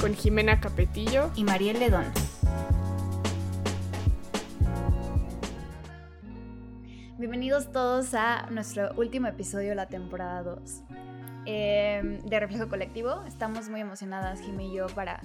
Con Jimena Capetillo y Mariel Ledón. Bienvenidos todos a nuestro último episodio de la temporada 2 eh, de Reflejo Colectivo. Estamos muy emocionadas, Jimmy y yo, para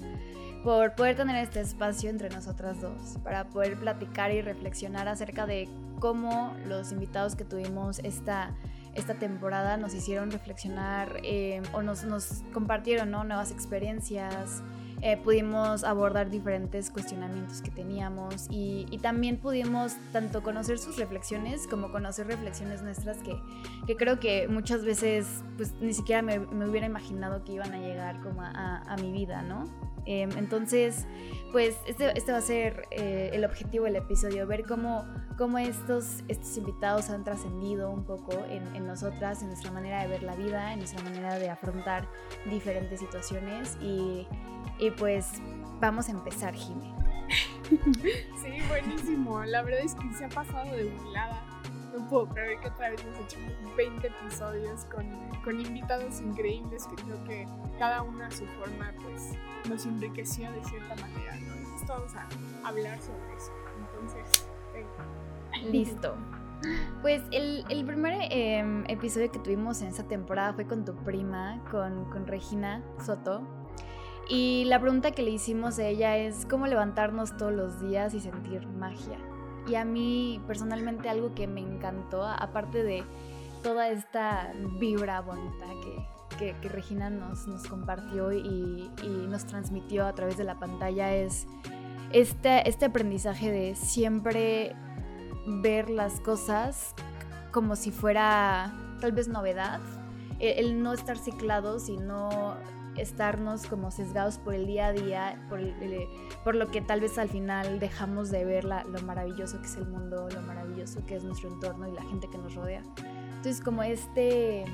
por poder tener este espacio entre nosotras dos, para poder platicar y reflexionar acerca de cómo los invitados que tuvimos esta, esta temporada nos hicieron reflexionar eh, o nos, nos compartieron ¿no? nuevas experiencias, eh, pudimos abordar diferentes cuestionamientos que teníamos y, también pudimos tanto conocer sus reflexiones como conocer reflexiones nuestras que, que creo que muchas veces pues ni siquiera me, me, hubiera imaginado que iban a llegar como a, a mi vida, ¿no? Em, entonces, pues este, este, va a ser eh, el objetivo del episodio, ver cómo, cómo estos, estos invitados han trascendido un poco en, en, nosotras, en nuestra manera de ver la vida, en nuestra manera de afrontar diferentes situaciones y, y pues vamos a empezar, Jimé. sí, buenísimo. La verdad es que se ha pasado de volada no puedo creer que otra vez hemos hecho 20 episodios con, con, invitados increíbles que creo que cada uno a su forma pues nos enriqueció de cierta manera, ¿no? Entonces vamos a hablar sobre eso. Entonces. Listo. Pues el, el primer eh, episodio que tuvimos en esta temporada fue con tu prima, con, con Regina Soto. Y la pregunta que le hicimos a ella es cómo levantarnos todos los días y sentir magia. Y a mí personalmente algo que me encantó, aparte de toda esta vibra bonita que, que, Regina nos, compartió y, y, nos transmitió a través de la pantalla, es este, este aprendizaje de siempre ver las cosas como si fuera tal vez novedad, el, el no estar ciclados y no estarnos como sesgados por el día a día, por, por lo que tal vez al final dejamos de ver lo maravilloso que es el mundo, lo maravilloso que es nuestro entorno y la gente que nos rodea. Entonces como este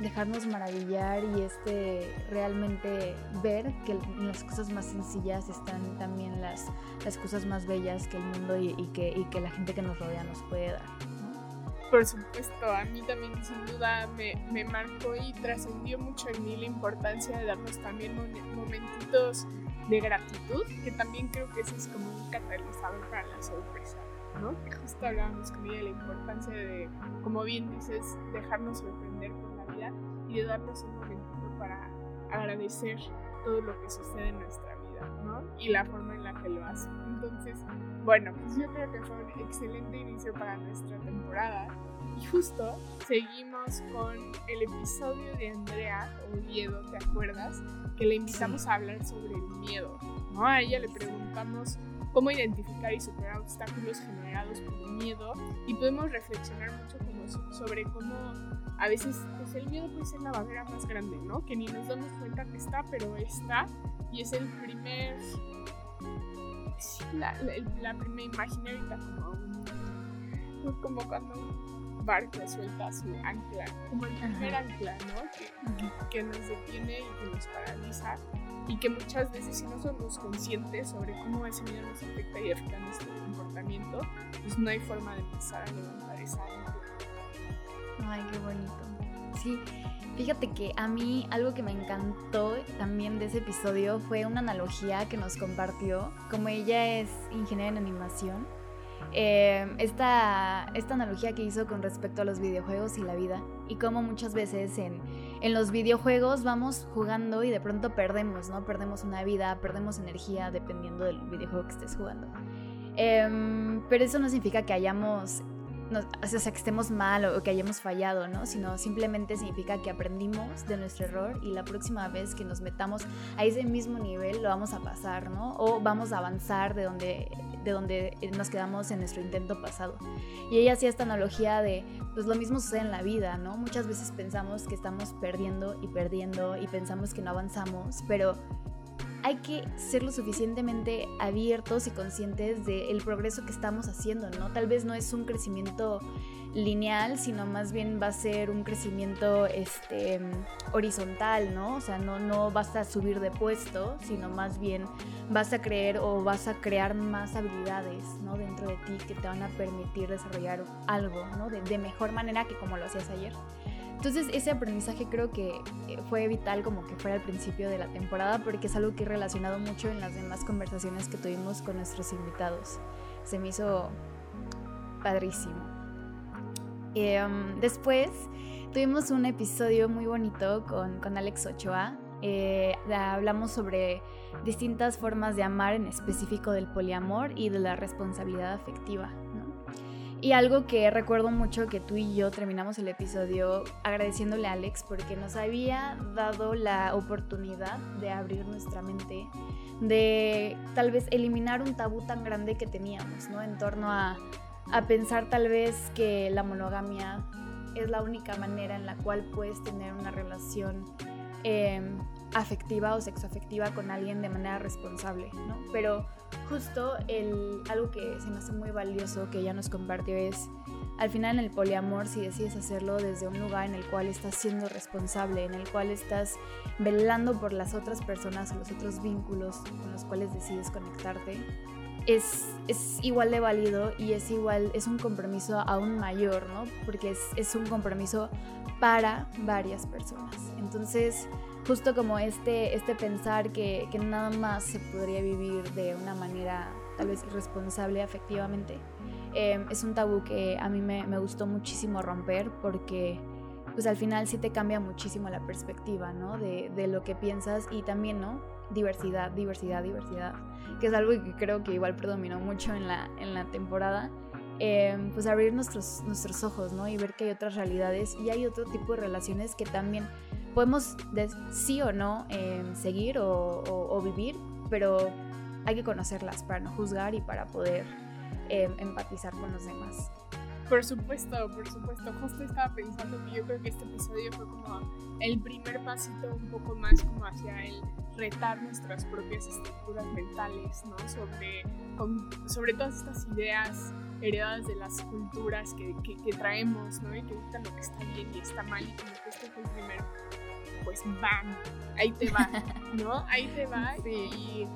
dejarnos maravillar y este realmente ver que las cosas más sencillas están también las, las cosas más bellas que el mundo y, y, que, y que la gente que nos rodea nos puede dar. Por supuesto, a mí también sin duda me, me marcó y trascendió mucho en mí la importancia de darnos también momentitos de gratitud, que también creo que eso es como un catalizador para la sorpresa, ¿no? Que justo hablábamos con ella de la importancia de, como bien dices, dejarnos sorprender por la vida y de darnos un momentito para agradecer todo lo que sucede en nuestra vida, ¿no? Y la forma en la que lo hace. Entonces, bueno, pues yo creo que fue un excelente inicio para nuestra temporada. Y justo seguimos con el episodio de Andrea Oviedo, ¿te acuerdas? Que le invitamos a hablar sobre el miedo. ¿no? A ella le preguntamos cómo identificar y superar obstáculos generados por el miedo y podemos reflexionar mucho como sobre cómo a veces pues el miedo puede ser la barrera más grande, ¿no? Que ni nos damos cuenta que está, pero está y es el primer la, la, la primera imagen ahorita como como cuando un barco suelta su ancla, como el primer ancla, ¿no? Que, que, nos detiene y que nos paraliza y que muchas veces si no somos conscientes sobre cómo ese miedo nos afecta y afecta nuestro comportamiento, pues no hay forma de empezar a levantar esa ancla. Ay, qué bonito. Sí, Fíjate que a mí algo que me encantó también de ese episodio fue una analogía que nos compartió. Como ella es ingeniera en animación, eh, esta, esta analogía que hizo con respecto a los videojuegos y la vida. Y como muchas veces en, en los videojuegos vamos jugando y de pronto perdemos, ¿no? Perdemos una vida, perdemos energía dependiendo del videojuego que estés jugando. Eh, pero eso no significa que hayamos o sea, que estemos mal o que hayamos fallado, ¿no? Sino simplemente significa que aprendimos de nuestro error y la próxima vez que nos metamos a ese mismo nivel lo vamos a pasar, ¿no? O vamos a avanzar de donde, de donde nos quedamos en nuestro intento pasado. Y ella hacía esta analogía de, pues lo mismo sucede en la vida, ¿no? Muchas veces pensamos que estamos perdiendo y perdiendo y pensamos que no avanzamos, pero hay que ser lo suficientemente abiertos y conscientes del progreso que estamos haciendo, ¿no? Tal vez no es un crecimiento lineal, sino más bien va a ser un crecimiento este, horizontal, ¿no? O sea, no, no vas a subir de puesto, sino más bien vas a creer o vas a crear más habilidades, ¿no? Dentro de ti que te van a permitir desarrollar algo, ¿no? De, de mejor manera que como lo hacías ayer. Entonces ese aprendizaje creo que eh, fue vital como que fuera al principio de la temporada porque es algo que he relacionado mucho en las demás conversaciones que tuvimos con nuestros invitados. Se me hizo padrísimo. Em, después tuvimos un episodio muy bonito con, con Alex Ochoa. Eh, hablamos sobre distintas formas de amar, en específico del poliamor y de la responsabilidad afectiva. Y algo que recuerdo mucho que tú y yo terminamos el episodio agradeciéndole a Alex porque nos había dado la oportunidad de abrir nuestra mente, de tal vez eliminar un tabú tan grande que teníamos, ¿no? En torno a, a pensar tal vez que la monogamia es la única manera en la cual puedes tener una relación eh, afectiva o sexoafectiva con alguien de manera responsable, ¿no? Pero justo el, algo que se me hace muy valioso que ella nos compartió es, al final en el poliamor, si decides hacerlo desde un lugar en el cual estás siendo responsable, en el cual estás velando por las otras personas o los otros vínculos con los cuales decides conectarte, es, es, igual de válido y es igual, es un compromiso aún mayor, ¿no? Porque es, es un compromiso para varias personas. Entonces, justo como este, este pensar que, que, nada más se podría vivir de una manera tal vez irresponsable afectivamente, eh, es un tabú que a mí me, me, gustó muchísimo romper porque pues al final sí te cambia muchísimo la perspectiva, ¿no? De, de lo que piensas y también, ¿no? Diversidad, diversidad, diversidad, que es algo que creo que igual predominó mucho en la, en la temporada. Eh, pues abrir nuestros, nuestros ojos, ¿no? Y ver que hay otras realidades y hay otro tipo de relaciones que también podemos sí o no eh, seguir o, o, o, vivir, pero hay que conocerlas para no juzgar y para poder eh, empatizar con los demás. Por supuesto, por supuesto. Justo estaba pensando que yo creo que este episodio fue como el primer pasito un poco más como hacia el retar nuestras propias estructuras mentales, ¿no? Sobre, con, sobre todas estas ideas heredadas de las culturas que, que, que, traemos, ¿no? Y que dictan lo que está bien y está mal. Y como que este fue el primer pues ¡bam! Ahí te va, ¿no? Ahí te va. Sí. Y,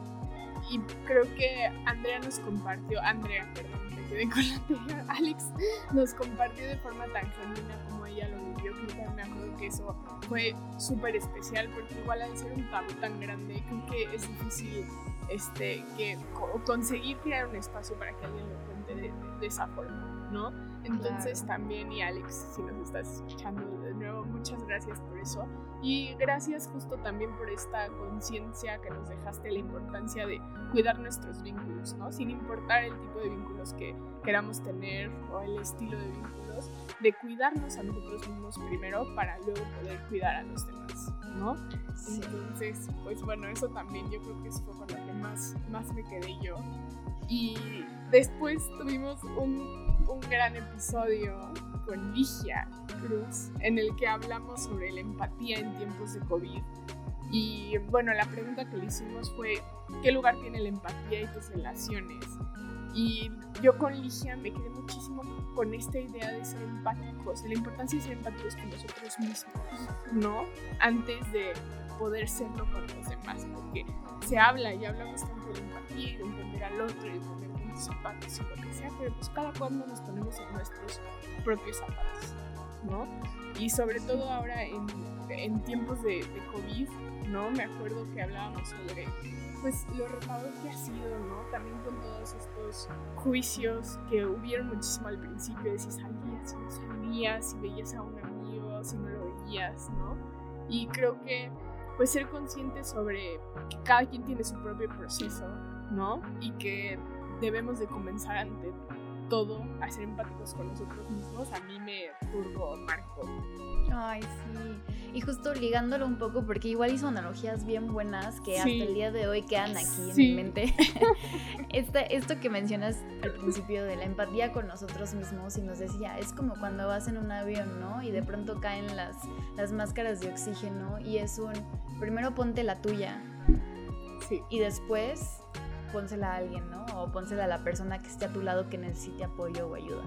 y, creo que Andrea nos compartió, Andrea, perdón, me quedé con la anterior, Alex nos compartió de forma tan genuina como ella lo vivió. Creo que me acuerdo que eso fue súper especial porque igual al ser un tabú tan grande, creo que es difícil este, que, conseguir crear un espacio para que alguien lo cuente de, de, de esa forma, ¿no? Entonces claro. también, y Alex, si nos estás escuchando de nuevo, muchas gracias por eso. Y gracias justo también por esta conciencia que nos dejaste la importancia de cuidar nuestros vínculos, ¿no? Sin importar el tipo de vínculos que queramos tener o el estilo de vínculos, de cuidarnos a nosotros mismos primero para luego poder cuidar a los demás, ¿no? Sí. Entonces, pues bueno, eso también yo creo que eso fue con lo que más, más me quedé yo. Y después tuvimos un un gran episodio con Ligia Cruz en el que hablamos sobre la empatía en tiempos de COVID. Y bueno, la pregunta que le hicimos fue, ¿qué lugar tiene la empatía y tus relaciones? Y yo con Ligia me quedé muchísimo con esta idea de ser empáticos, la importancia de ser empáticos con nosotros mismos, ¿no? Antes de poder serlo con los demás, porque se habla y hablamos tanto de empatía y de entender al otro y de poner zapatos y lo que sea, pero pues cada cuando nos ponemos en nuestros propios zapatos, ¿no? Y sobre todo ahora en, en tiempos de, de, COVID, ¿no? Me acuerdo que hablábamos sobre, pues, lo retador que ha sido, ¿no? También con todos estos juicios que hubieron muchísimo al principio, de si salías, si no salías, si veías a un amigo, si no lo veías, ¿no? Y creo que, pues, ser consciente sobre que cada quien tiene su propio proceso, ¿no? Y que debemos de comenzar ante todo a ser empáticos con nosotros mismos, a mí me turbo marco. Ay, sí. Y justo ligándolo un poco, porque igual hizo analogías bien buenas que sí. hasta el día de hoy quedan aquí sí. en mi mente. este, esto que mencionas al principio de la empatía con nosotros mismos y nos decía, es como cuando vas en un avión, ¿no? Y de pronto caen las, las máscaras de oxígeno y es un, primero ponte la tuya, Sí. Y después pónsela a alguien, ¿no? O pónsela a la persona que esté a tu lado que necesite apoyo o ayuda.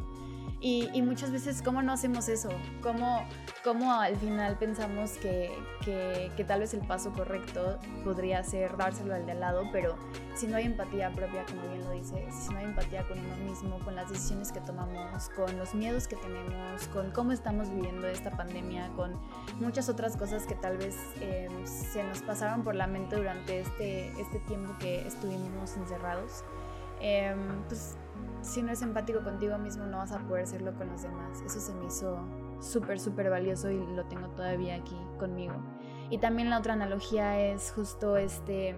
Y, muchas veces, ¿cómo no hacemos eso? ¿Cómo, cómo al final pensamos que, que, que, tal vez el paso correcto podría ser dárselo al de al lado, pero si no hay empatía propia, como bien lo dices, si no hay empatía con uno mismo, con las decisiones que tomamos, con los miedos que tenemos, con cómo estamos viviendo esta pandemia, con muchas otras cosas que tal vez em, se nos pasaron por la mente durante este, este tiempo que estuvimos encerrados, eh, pues si no es empático contigo mismo no vas a poder serlo con los demás. Eso se me hizo súper, súper valioso y lo tengo todavía aquí conmigo. Y también la otra analogía es justo este,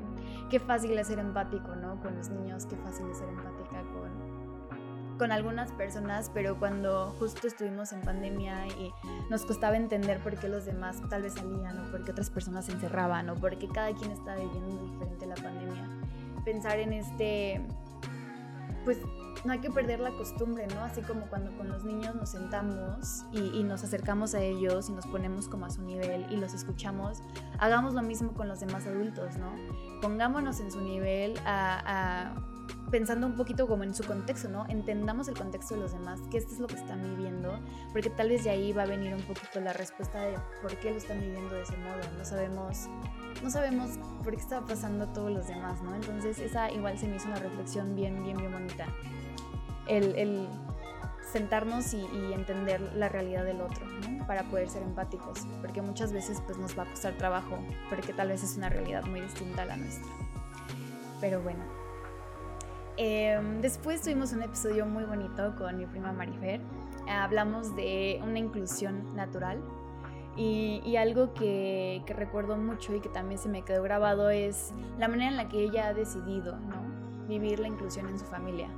qué fácil es ser empático, ¿no? Con los niños, qué fácil es ser empática con, con algunas personas, pero cuando justo estuvimos en pandemia y nos costaba entender por qué los demás tal vez salían o por qué otras personas se encerraban o por qué cada quien está viviendo diferente la pandemia, pensar en este, pues no hay que perder la costumbre, ¿no? Así como cuando con los niños nos sentamos y, nos acercamos a ellos y nos ponemos como a su nivel y los escuchamos, hagamos lo mismo con los demás adultos, ¿no? Pongámonos en su nivel pensando un poquito como en su contexto, ¿no? Entendamos el contexto de los demás, que esto es lo que están viviendo, porque tal vez de ahí va a venir un poquito la respuesta de por qué lo están viviendo de ese modo. No sabemos, no sabemos por qué está pasando a todos los demás, ¿no? Entonces esa igual se me hizo una reflexión bien, bien, bien bonita el, sentarnos y, entender la realidad del otro, Para poder ser empáticos, porque muchas veces pues nos va a costar trabajo, porque tal vez es una realidad muy distinta a la nuestra. Pero bueno. Em, después tuvimos un episodio muy bonito con mi prima Marifer. hablamos de una inclusión natural y, algo que, que, recuerdo mucho y que también se me quedó grabado es la manera en la que ella ha decidido ¿no? vivir la inclusión en su familia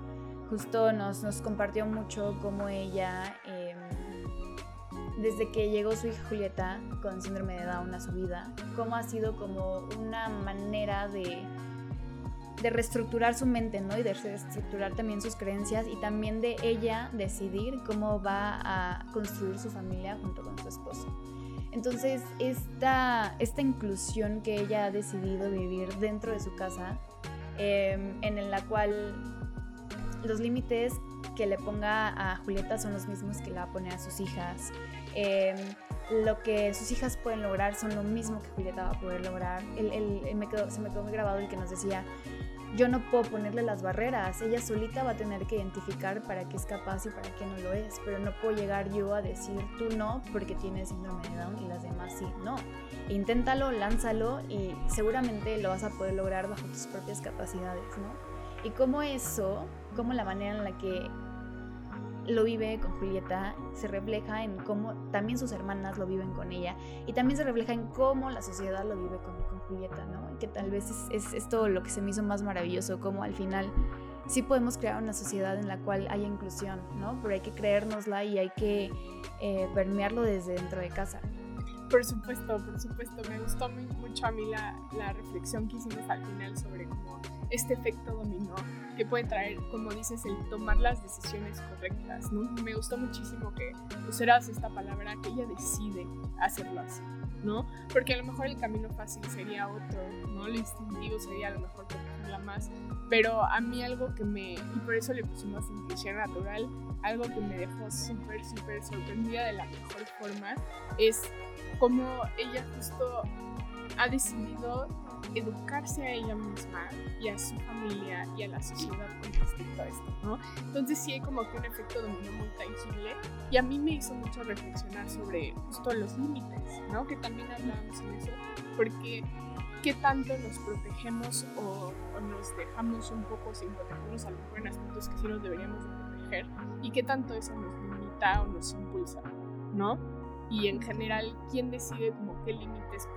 justo nos, nos compartió mucho cómo ella, em, desde que llegó su hija Julieta con síndrome de Down a su vida, cómo ha sido como una manera de, de reestructurar su mente, ¿no? Y de reestructurar también sus creencias y también de ella decidir cómo va a construir su familia junto con su esposo. Entonces, esta, esta inclusión que ella ha decidido vivir dentro de su casa, em, en la cual los límites que le ponga a Julieta son los mismos que le va a poner a sus hijas. Em, lo que sus hijas pueden lograr son lo mismo que Julieta va a poder lograr. se me quedó muy grabado el que nos decía, yo no puedo ponerle las barreras, ella solita va a tener que identificar para qué es capaz y para qué no lo es, pero no puedo llegar yo a decir tú no porque tienes síndrome de Down y las demás sí, no. Inténtalo, lánzalo y seguramente lo vas a poder lograr bajo tus propias capacidades, ¿no? Y cómo eso, cómo la manera en la que lo vive con Julieta se refleja en cómo también sus hermanas lo viven con ella y también se refleja en cómo la sociedad lo vive con, con Julieta, ¿no? Que tal vez es, es, todo lo que se me hizo más maravilloso, como al final sí podemos crear una sociedad en la cual haya inclusión, ¿no? Pero hay que creérnosla y hay que eh, permearlo desde dentro de casa. Por supuesto, por supuesto. Me gustó mucho a mí la, la reflexión que hicimos al final sobre cómo este efecto dominó que puede traer, como dices, el tomar las decisiones correctas. ¿no? Me gustó muchísimo que usaras esta palabra, que ella decide hacerlo así, ¿no? Porque a lo mejor el camino fácil sería otro, ¿no? Lo instintivo sería a lo mejor la más. Pero a mí algo que me, y por eso le pusimos inclusión natural, algo que me dejó súper, súper sorprendida de la mejor forma es cómo ella justo ha decidido educarse a ella misma y a su familia y a la sociedad con respecto a esto, ¿no? Entonces sí hay como que un efecto dominó muy tangible y a mí me hizo mucho reflexionar sobre justo los límites, ¿no? Que también hablábamos en eso, porque qué tanto nos protegemos o, nos dejamos un poco sin protegernos a lo mejor en aspectos que sí nos deberíamos de proteger y qué tanto eso nos limita o nos impulsa, ¿no? Y en general, ¿quién decide como qué límites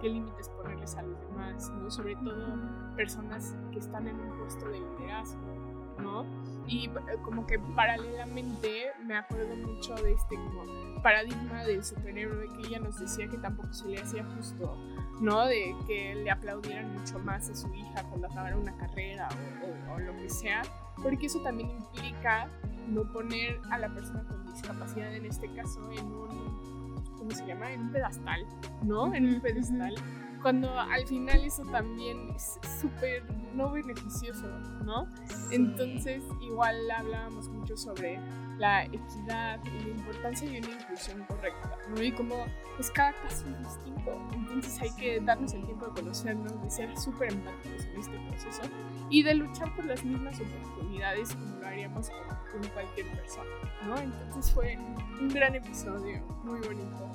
qué límites ponerles a los demás, ¿no? Sobre todo personas que están en un puesto de liderazgo, ¿no? Y eh, como que paralelamente me acuerdo mucho de este como paradigma del superhéroe que ella nos decía que tampoco se le hacía justo, ¿no? De que le aplaudieran mucho más a su hija cuando acabara una carrera o, o lo que sea, porque eso también implica no poner a la persona con discapacidad en este caso en un ¿cómo se llama? En un pedestal, ¿no? En un pedestal cuando al final eso también es súper no beneficioso, ¿no? Entonces, igual hablábamos mucho sobre la equidad y la importancia de una inclusión correcta, ¿no? Y como pues cada caso es distinto, entonces hay que darnos el tiempo de conocernos, de ser súper empáticos en este proceso y de luchar por las mismas oportunidades como lo haríamos con, cualquier persona, ¿no? Entonces fue un gran episodio, muy bonito.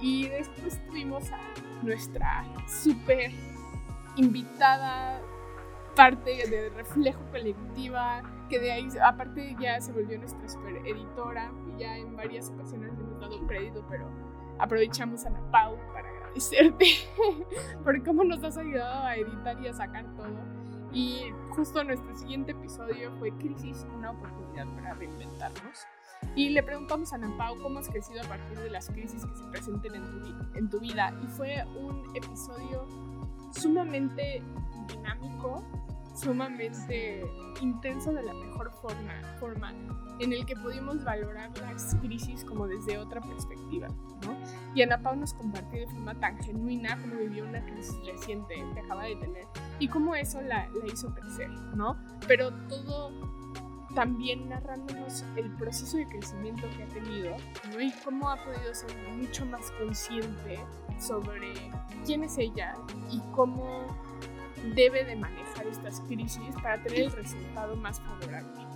Y después tuvimos a nuestra súper invitada parte de reflejo colectiva, que de ahí aparte ya se volvió nuestra super editora y ya en varias ocasiones hemos dado crédito, pero aprovechamos a la Pau para agradecerte por cómo nos has ayudado a editar y a sacar todo. Y justo nuestro siguiente episodio fue Crisis, una oportunidad para reinventarnos. Y le preguntamos a Ana Pau cómo has crecido a partir de las crisis que se presenten en tu, en tu vida. Y fue un episodio sumamente dinámico, sumamente intenso de la mejor forma, forma en el que pudimos valorar las crisis como desde otra perspectiva, ¿no? Y Ana Pau nos compartió de forma tan genuina cómo vivió una crisis reciente que acaba de tener y cómo eso la, la hizo crecer, ¿no? Pero todo también narrándonos el proceso de crecimiento que ha tenido ¿no? y cómo ha podido ser mucho más consciente sobre quién es ella y cómo debe de manejar estas crisis para tener el resultado más favorable,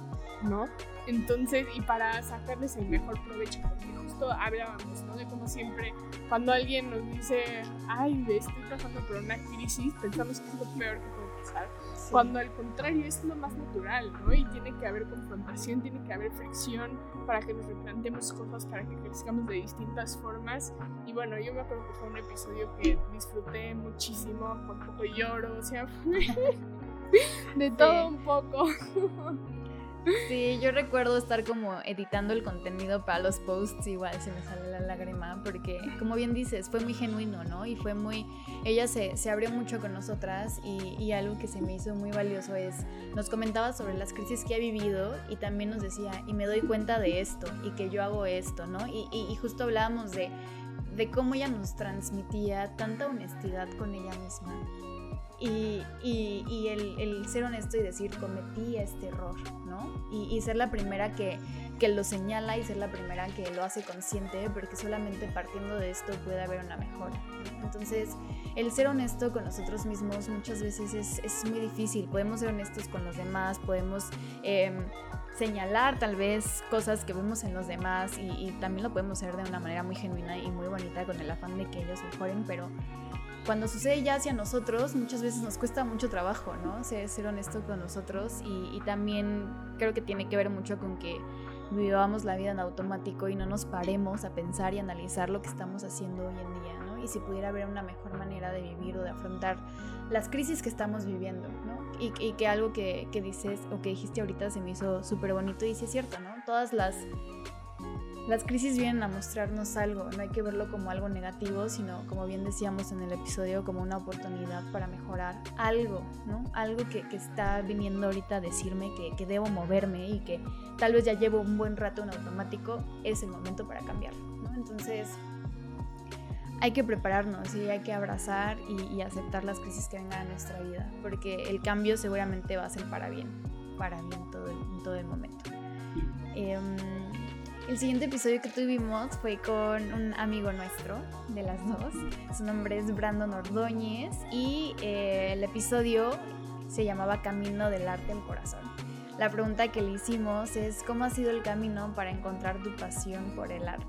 ¿no? Entonces, y para sacarles el mejor provecho, porque justo hablábamos, ¿no? De como siempre, cuando alguien nos dice, ay, estoy pasando por una crisis, pensamos que es lo peor que puede pasar cuando al contrario es lo más natural, ¿no? Y tiene que haber confrontación, tiene que haber fricción para que nos replantemos cosas, para que crezcamos de distintas formas. Y bueno, yo me acuerdo que fue un episodio que disfruté muchísimo, por poco lloro, o sea, de todo un poco. Sí, yo recuerdo estar como editando el contenido para los posts, igual se me sale la lágrima, porque como bien dices, fue muy genuino, ¿no? Y fue muy, ella se, se abrió mucho con nosotras y, y, algo que se me hizo muy valioso es, nos comentaba sobre las crisis que ha vivido y también nos decía, y me doy cuenta de esto, y que yo hago esto, ¿no? Y, y, justo hablábamos de, de cómo ella nos transmitía tanta honestidad con ella misma y, el, ser honesto y decir cometí este error, ¿no? Y, ser la primera que, que lo señala y ser la primera que lo hace consciente, porque solamente partiendo de esto puede haber una mejora. Entonces, el ser honesto con nosotros mismos muchas veces es, es muy difícil. Podemos ser honestos con los demás, podemos eh, señalar tal vez cosas que vemos en los demás y, y también lo podemos hacer de una manera muy genuina y muy bonita con el afán de que ellos mejoren, pero cuando sucede ya hacia nosotros, muchas veces nos cuesta mucho trabajo, ¿no? Ser, ser honesto con nosotros y, y, también creo que tiene que ver mucho con que vivamos la vida en automático y no nos paremos a pensar y analizar lo que estamos haciendo hoy en día, ¿no? Y si pudiera haber una mejor manera de vivir o de afrontar las crisis que estamos viviendo, ¿no? Y, y que algo que, que, dices o que dijiste ahorita se me hizo súper bonito y sí es cierto, ¿no? Todas las las crisis vienen a mostrarnos algo, no hay que verlo como algo negativo, sino como bien decíamos en el episodio, como una oportunidad para mejorar algo, ¿no? Algo que, que está viniendo ahorita a decirme que, que, debo moverme y que tal vez ya llevo un buen rato en automático, es el momento para cambiarlo, ¿no? Entonces hay que prepararnos y hay que abrazar y, y aceptar las crisis que vengan a nuestra vida, porque el cambio seguramente va a ser para bien, para bien todo el, todo el momento. Eh, el siguiente episodio que tuvimos fue con un amigo nuestro, de las dos. Su nombre es Brandon Ordóñez y eh, el episodio se llamaba Camino del Arte al Corazón. La pregunta que le hicimos es cómo ha sido el camino para encontrar tu pasión por el arte.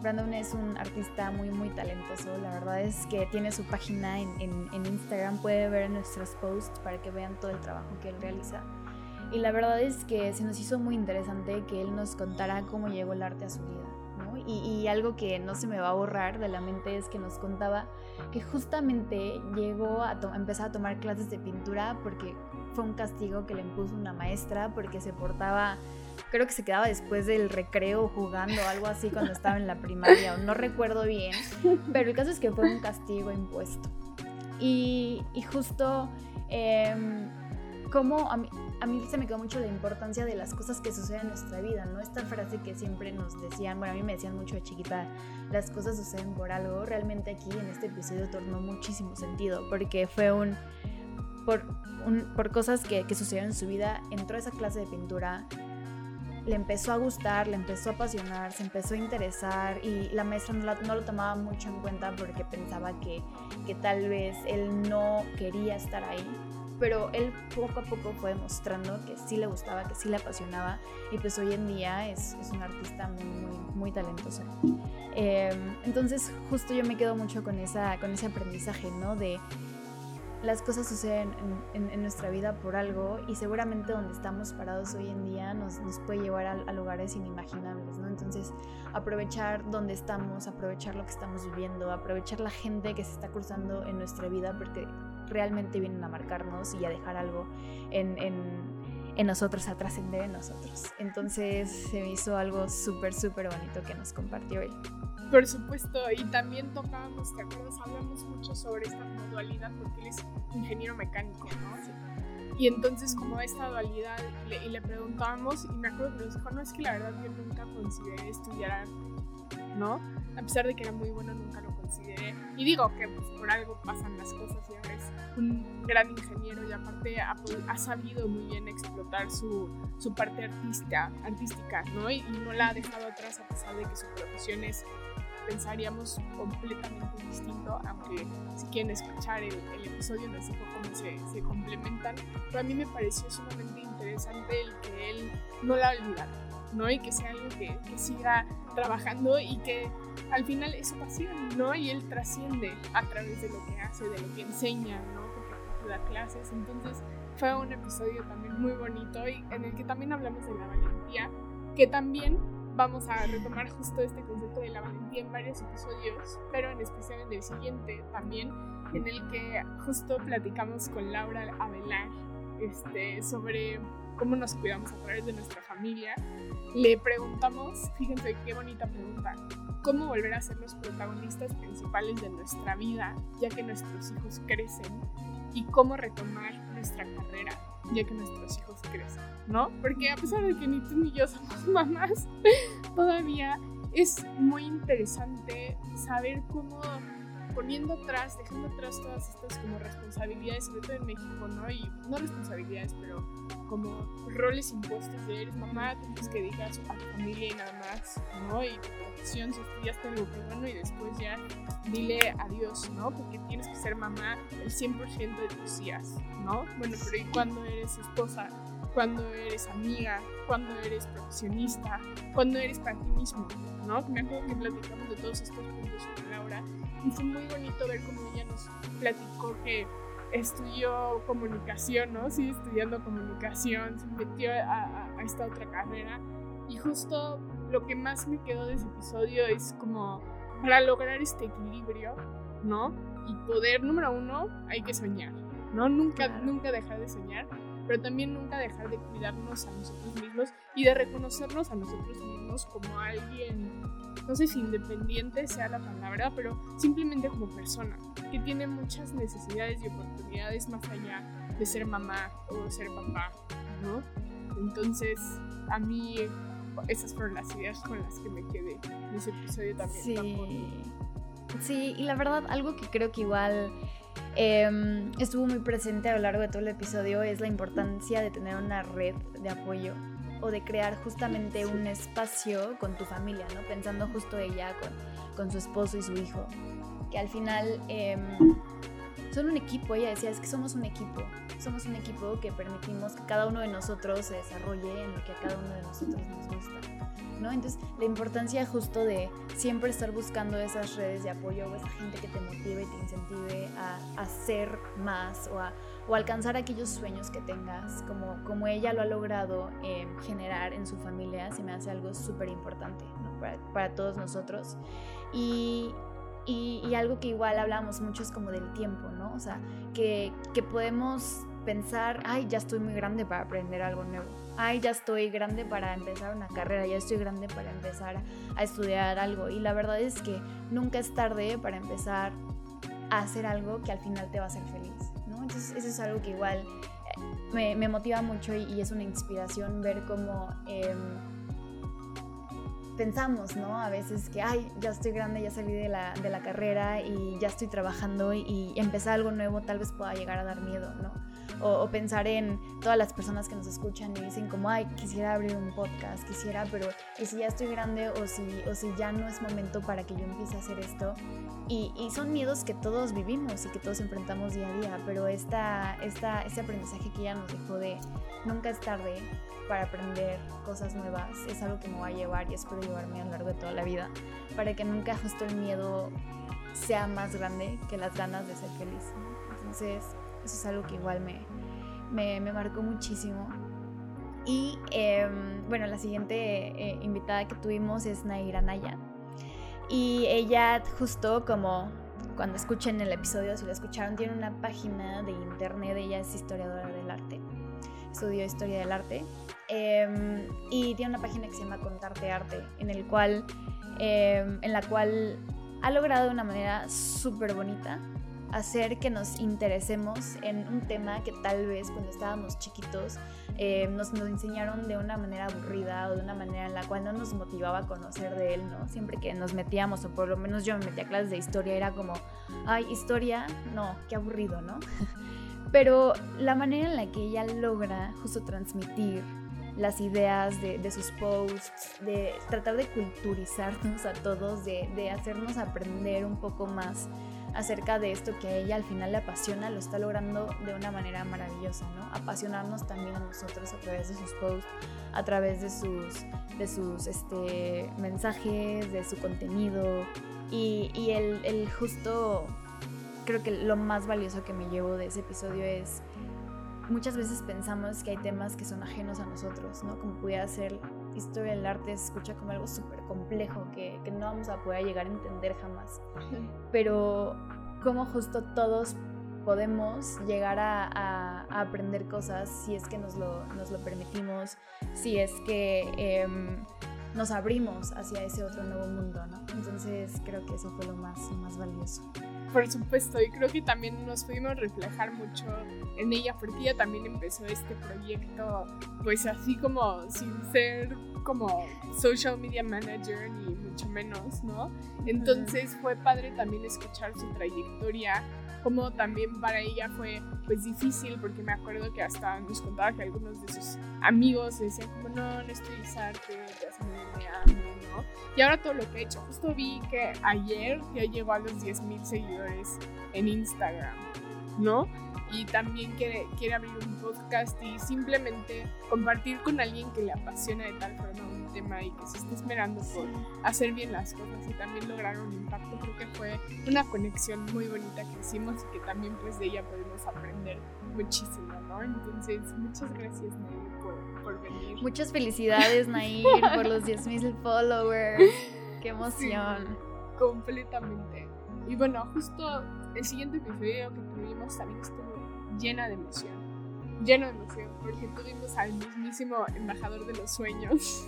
Brandon es un artista muy muy talentoso, la verdad es que tiene su página en, en, en Instagram, puede ver nuestros posts para que vean todo el trabajo que él realiza. Y la verdad es que se nos hizo muy interesante que él nos contara cómo llegó el arte a su vida. ¿no? Y, algo que no se me va a borrar de la mente es que nos contaba que justamente llegó a, empezar a tomar clases de pintura porque fue un castigo que le impuso una maestra porque se portaba creo que se quedaba después del recreo jugando algo así cuando estaba en la primaria, o no recuerdo bien, pero el caso es que fue un castigo impuesto. Y, justo eh, cómo a mí, a mí se me quedó mucho la importancia de las cosas que suceden en nuestra vida, ¿no? Esta frase que siempre nos decían, bueno, a mí me decían mucho de chiquita, las cosas suceden por algo, realmente aquí en este episodio tornó muchísimo sentido, porque fue un... Por, un, por cosas que, que sucedieron en su vida, entró a esa clase de pintura, le empezó a gustar, le empezó a apasionar, se empezó a interesar y la maestra no, lo tomaba mucho en cuenta porque pensaba que, que, tal vez él no quería estar ahí. Pero él poco a poco fue demostrando que sí le gustaba, que sí le apasionaba y pues hoy en día es, es un artista muy, muy, muy talentoso. Em, entonces justo yo me quedo mucho con, esa, con ese aprendizaje, ¿no? De, las cosas suceden en, nuestra vida por algo y seguramente donde estamos parados hoy en día nos, nos puede llevar a, lugares inimaginables, ¿no? Entonces, aprovechar donde estamos, aprovechar lo que estamos viviendo, aprovechar la gente que se está cruzando en nuestra vida porque realmente vienen a marcarnos y a dejar algo en, en nosotros, a trascender en nosotros. Entonces, se me hizo algo súper, súper bonito que nos compartió él. Por supuesto, y también tocábamos, ¿te acuerdas? Hablamos mucho sobre esta dualidad porque él es ingeniero mecánico, ¿no? Y entonces como esta dualidad, y le preguntábamos, y me acuerdo que nos dijo, no, es que la verdad yo nunca consideré estudiar ¿no? A pesar de que era muy bueno, nunca lo consideré. Y digo que pues, por algo pasan las cosas y ahora es un gran ingeniero y aparte ha, ha sabido muy bien explotar su, parte artística, artística ¿no? Y, no la ha dejado atrás a pesar de que su profesión es pensaríamos completamente distinto, aunque si quieren escuchar el, episodio nos dijo cómo se, se, complementan, pero a mí me pareció sumamente interesante el que él no la olvidara, ¿no? Y que sea algo que, que siga trabajando y que al final es su pasión, ¿no? Y él trasciende a través de lo que hace, de lo que enseña, ¿no? Porque da clases, entonces fue un episodio también muy bonito y en el que también hablamos de la valentía, que también vamos a retomar justo este concepto de la valentía en varios episodios, pero en especial en el siguiente también, en el que justo platicamos con Laura Avelar este, sobre cómo nos cuidamos a través de nuestra familia. Le preguntamos, fíjense qué bonita pregunta, cómo volver a ser los protagonistas principales de nuestra vida, ya que nuestros hijos crecen, y cómo retomar nuestra carrera ya que nuestros hijos crecen, ¿no? Porque a pesar de que ni tú ni yo somos mamás, todavía es muy interesante saber cómo poniendo atrás, dejando atrás todas estas como responsabilidades, sobre todo en México, ¿no? Y no responsabilidades, pero como roles impuestos de eres mamá, tienes que dedicar a tu familia y nada más, ¿no? Y tu profesión, si estudiaste algo bueno y después ya dile adiós, ¿no? Porque tienes que ser mamá el 100% de tus días, ¿no? Bueno, pero ¿y cuando eres esposa? cuando eres amiga, cuando eres profesionista, cuando eres para ti mismo, ¿no? Me acuerdo que platicamos de todos estos puntos con Laura y fue muy bonito ver cómo ella nos platicó que estudió comunicación, ¿no? Sigue estudiando comunicación, se metió a, a, esta otra carrera. Y justo lo que más me quedó de ese episodio es como para lograr este equilibrio, ¿no? Y poder, número uno, hay que soñar, ¿no? Nunca, nunca dejar de soñar, pero también nunca dejar de cuidarnos a nosotros mismos y de reconocernos a nosotros mismos como alguien no sé si independiente sea la palabra, pero simplemente como persona, que tiene muchas necesidades y oportunidades más allá de ser mamá o ser papá, ¿no? Entonces, a mí esas fueron las ideas con las que me quedé en ese episodio también. Sí, sí y la verdad, algo que creo que igual em, estuvo muy presente a lo largo de todo el episodio es la importancia de tener una red de apoyo o de crear justamente un espacio con tu familia, ¿no? Pensando justo ella con, con su esposo y su hijo, que al final em, son un equipo, ella decía, es que somos un equipo, somos un equipo que permitimos que cada uno de nosotros se desarrolle en lo que a cada uno de nosotros nos gusta. ¿no? Entonces, la importancia justo de siempre estar buscando esas redes de apoyo o esa gente que te motive y te incentive a hacer más o a o alcanzar aquellos sueños que tengas, como, como ella lo ha logrado eh, generar en su familia, se me hace algo súper importante para, para, todos nosotros. Y, y, y, algo que igual hablamos mucho es como del tiempo, ¿no? O sea, que, que podemos pensar, ay, ya estoy muy grande para aprender algo nuevo. Ay, ya estoy grande para empezar una carrera, ya estoy grande para empezar a estudiar algo. Y la verdad es que nunca es tarde para empezar a hacer algo que al final te va a hacer feliz. Entonces eso es algo que igual me, motiva mucho y, es una inspiración ver cómo em, pensamos, ¿no? A veces que, ay, ya estoy grande, ya salí de la, de la carrera y ya estoy trabajando y empezar algo nuevo tal vez pueda llegar a dar miedo, ¿no? O, pensar en todas las personas que nos escuchan y dicen como, ay, quisiera abrir un podcast, quisiera, pero ¿y si ya estoy grande o si, o si ya no es momento para que yo empiece a hacer esto? Y, y son miedos que todos vivimos y que todos enfrentamos día a día, pero esta, esta, este aprendizaje que ella nos dejó de nunca es tarde para aprender cosas nuevas es algo que me va a llevar y espero llevarme a lo largo de toda la vida, para que nunca justo el miedo sea más grande que las ganas de ser feliz. Entonces, eso es algo que igual me, me, marcó muchísimo. Y em, bueno, la siguiente eh, invitada que tuvimos es Naira Naya. Y ella justo como cuando escuchen el episodio, si lo escucharon, tiene una página de internet, ella es historiadora del arte, estudió historia del arte. Em, y tiene una página que se llama Contarte Arte, en, el cual, em, en la cual ha logrado de una manera súper bonita hacer que nos interesemos en un tema que tal vez cuando estábamos chiquitos eh, nos, nos, enseñaron de una manera aburrida o de una manera en la cual no nos motivaba a conocer de él, ¿no? Siempre que nos metíamos, o por lo menos yo me metía a clases de historia, era como, ay, historia, no, qué aburrido, ¿no? Pero la manera en la que ella logra justo transmitir las ideas de, de, sus posts, de tratar de culturizarnos a todos, de, de hacernos aprender un poco más acerca de esto que a ella al final le apasiona, lo está logrando de una manera maravillosa, ¿no? Apasionarnos también a nosotros a través de sus posts, a través de sus, de sus este, mensajes, de su contenido y, el, el justo, creo que lo más valioso que me llevo de ese episodio es muchas veces pensamos que hay temas que son ajenos a nosotros, ¿no? Como pudiera ser historia del arte se escucha como algo súper complejo que, que, no vamos a poder llegar a entender jamás. Pero como justo todos podemos llegar a, a, aprender cosas si es que nos lo, nos lo permitimos, si es que em, nos abrimos hacia ese otro nuevo mundo, ¿no? Entonces creo que eso fue lo más, más valioso. Por supuesto, y creo que también nos pudimos reflejar mucho en ella, porque ella también empezó este proyecto, pues así como sin ser como social media manager, ni mucho menos, ¿no? Entonces fue padre también escuchar su trayectoria como también para ella fue pues difícil porque me acuerdo que hasta nos contaba que algunos de sus amigos decían como no, no estudies arte, te hacen ¿no? Y ahora todo lo que he hecho, justo vi que ayer ya llegó a los 10.000 seguidores en Instagram, ¿no? y también quiere, quiere abrir un podcast y simplemente compartir con alguien que le apasiona de tal forma un tema y que se está esperando por hacer bien las cosas y también lograr un impacto. Creo que fue una conexión muy bonita que hicimos y que también pues de ella podemos aprender muchísimo, ¿no? Entonces, muchas gracias Nair por, por venir. Muchas felicidades Nair por los 10.000 followers. Qué emoción. completamente. Y bueno, justo el siguiente episodio que tuvimos también estuvo llena de emoción. Lleno de emoción, porque tuvimos al mismísimo embajador de los sueños,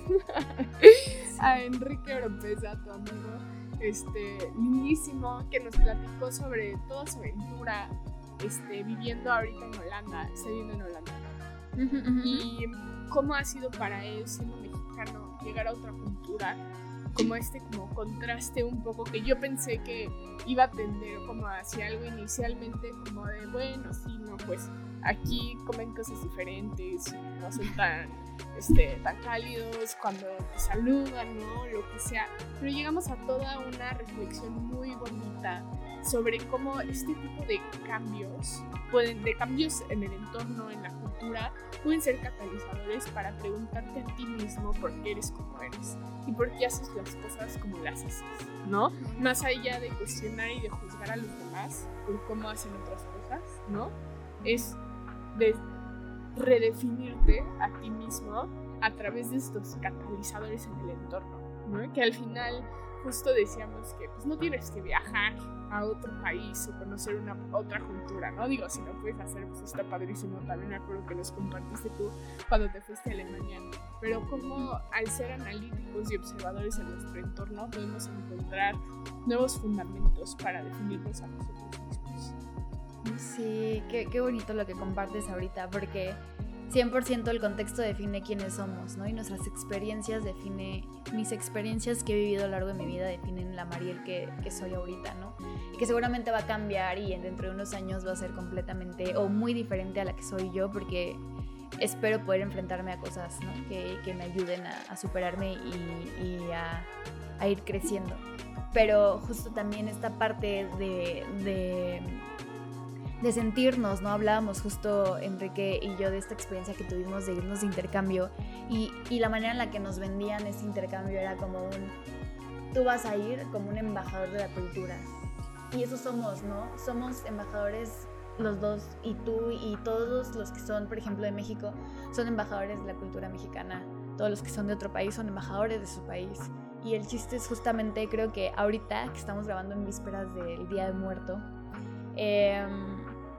a Enrique Oropesa, tu amigo, este, lindísimo, que nos platicó sobre toda su aventura, este, viviendo ahorita en Holanda, viviendo en Holanda. Y cómo ha sido para él, siendo mexicano, llegar a otra cultura como este como contraste un poco que yo pensé que iba a tender como hacia algo inicialmente como de bueno sí no pues aquí comen cosas diferentes no son tan este, tan cálidos cuando te saludan no lo que sea. Pero llegamos a toda una reflexión muy bonita sobre cómo este tipo de cambios pueden de cambios en el entorno en la cultura pueden ser catalizadores para preguntarte a ti mismo por qué eres como eres y por qué haces las cosas como las haces, ¿no? Más allá de cuestionar y de juzgar a los demás por cómo hacen otras cosas, ¿no? Es de redefinirte a ti mismo a través de estos catalizadores en el entorno, ¿no? Que al final justo decíamos que pues no tienes que viajar a otro país o conocer una otra cultura, ¿no? Digo, si no puedes hacer, pues está padrísimo. También me acuerdo que nos compartiste tú cuando te fuiste a Alemania. Pero como al ser analíticos y observadores en nuestro entorno podemos encontrar nuevos fundamentos para definirnos a nosotros mismos. Sí, qué, qué bonito lo que compartes ahorita, porque 100% el contexto define quiénes somos, ¿no? Y nuestras experiencias define, mis experiencias que he vivido a lo largo de mi vida definen la Mariel que, que, soy ahorita, ¿no? Y que seguramente va a cambiar y dentro de unos años va a ser completamente o muy diferente a la que soy yo porque espero poder enfrentarme a cosas, ¿no? Que, que me ayuden a, a superarme y, y a, a, ir creciendo. Pero justo también esta parte de, de de sentirnos, ¿no? Hablábamos justo Enrique y yo de esta experiencia que tuvimos de irnos de intercambio y, y, la manera en la que nos vendían ese intercambio era como un, tú vas a ir como un embajador de la cultura. Y eso somos, ¿no? Somos embajadores los dos y tú y todos los que son, por ejemplo, de México, son embajadores de la cultura mexicana. Todos los que son de otro país son embajadores de su país. Y el chiste es justamente, creo que ahorita que estamos grabando en vísperas del Día de Muerto, eh,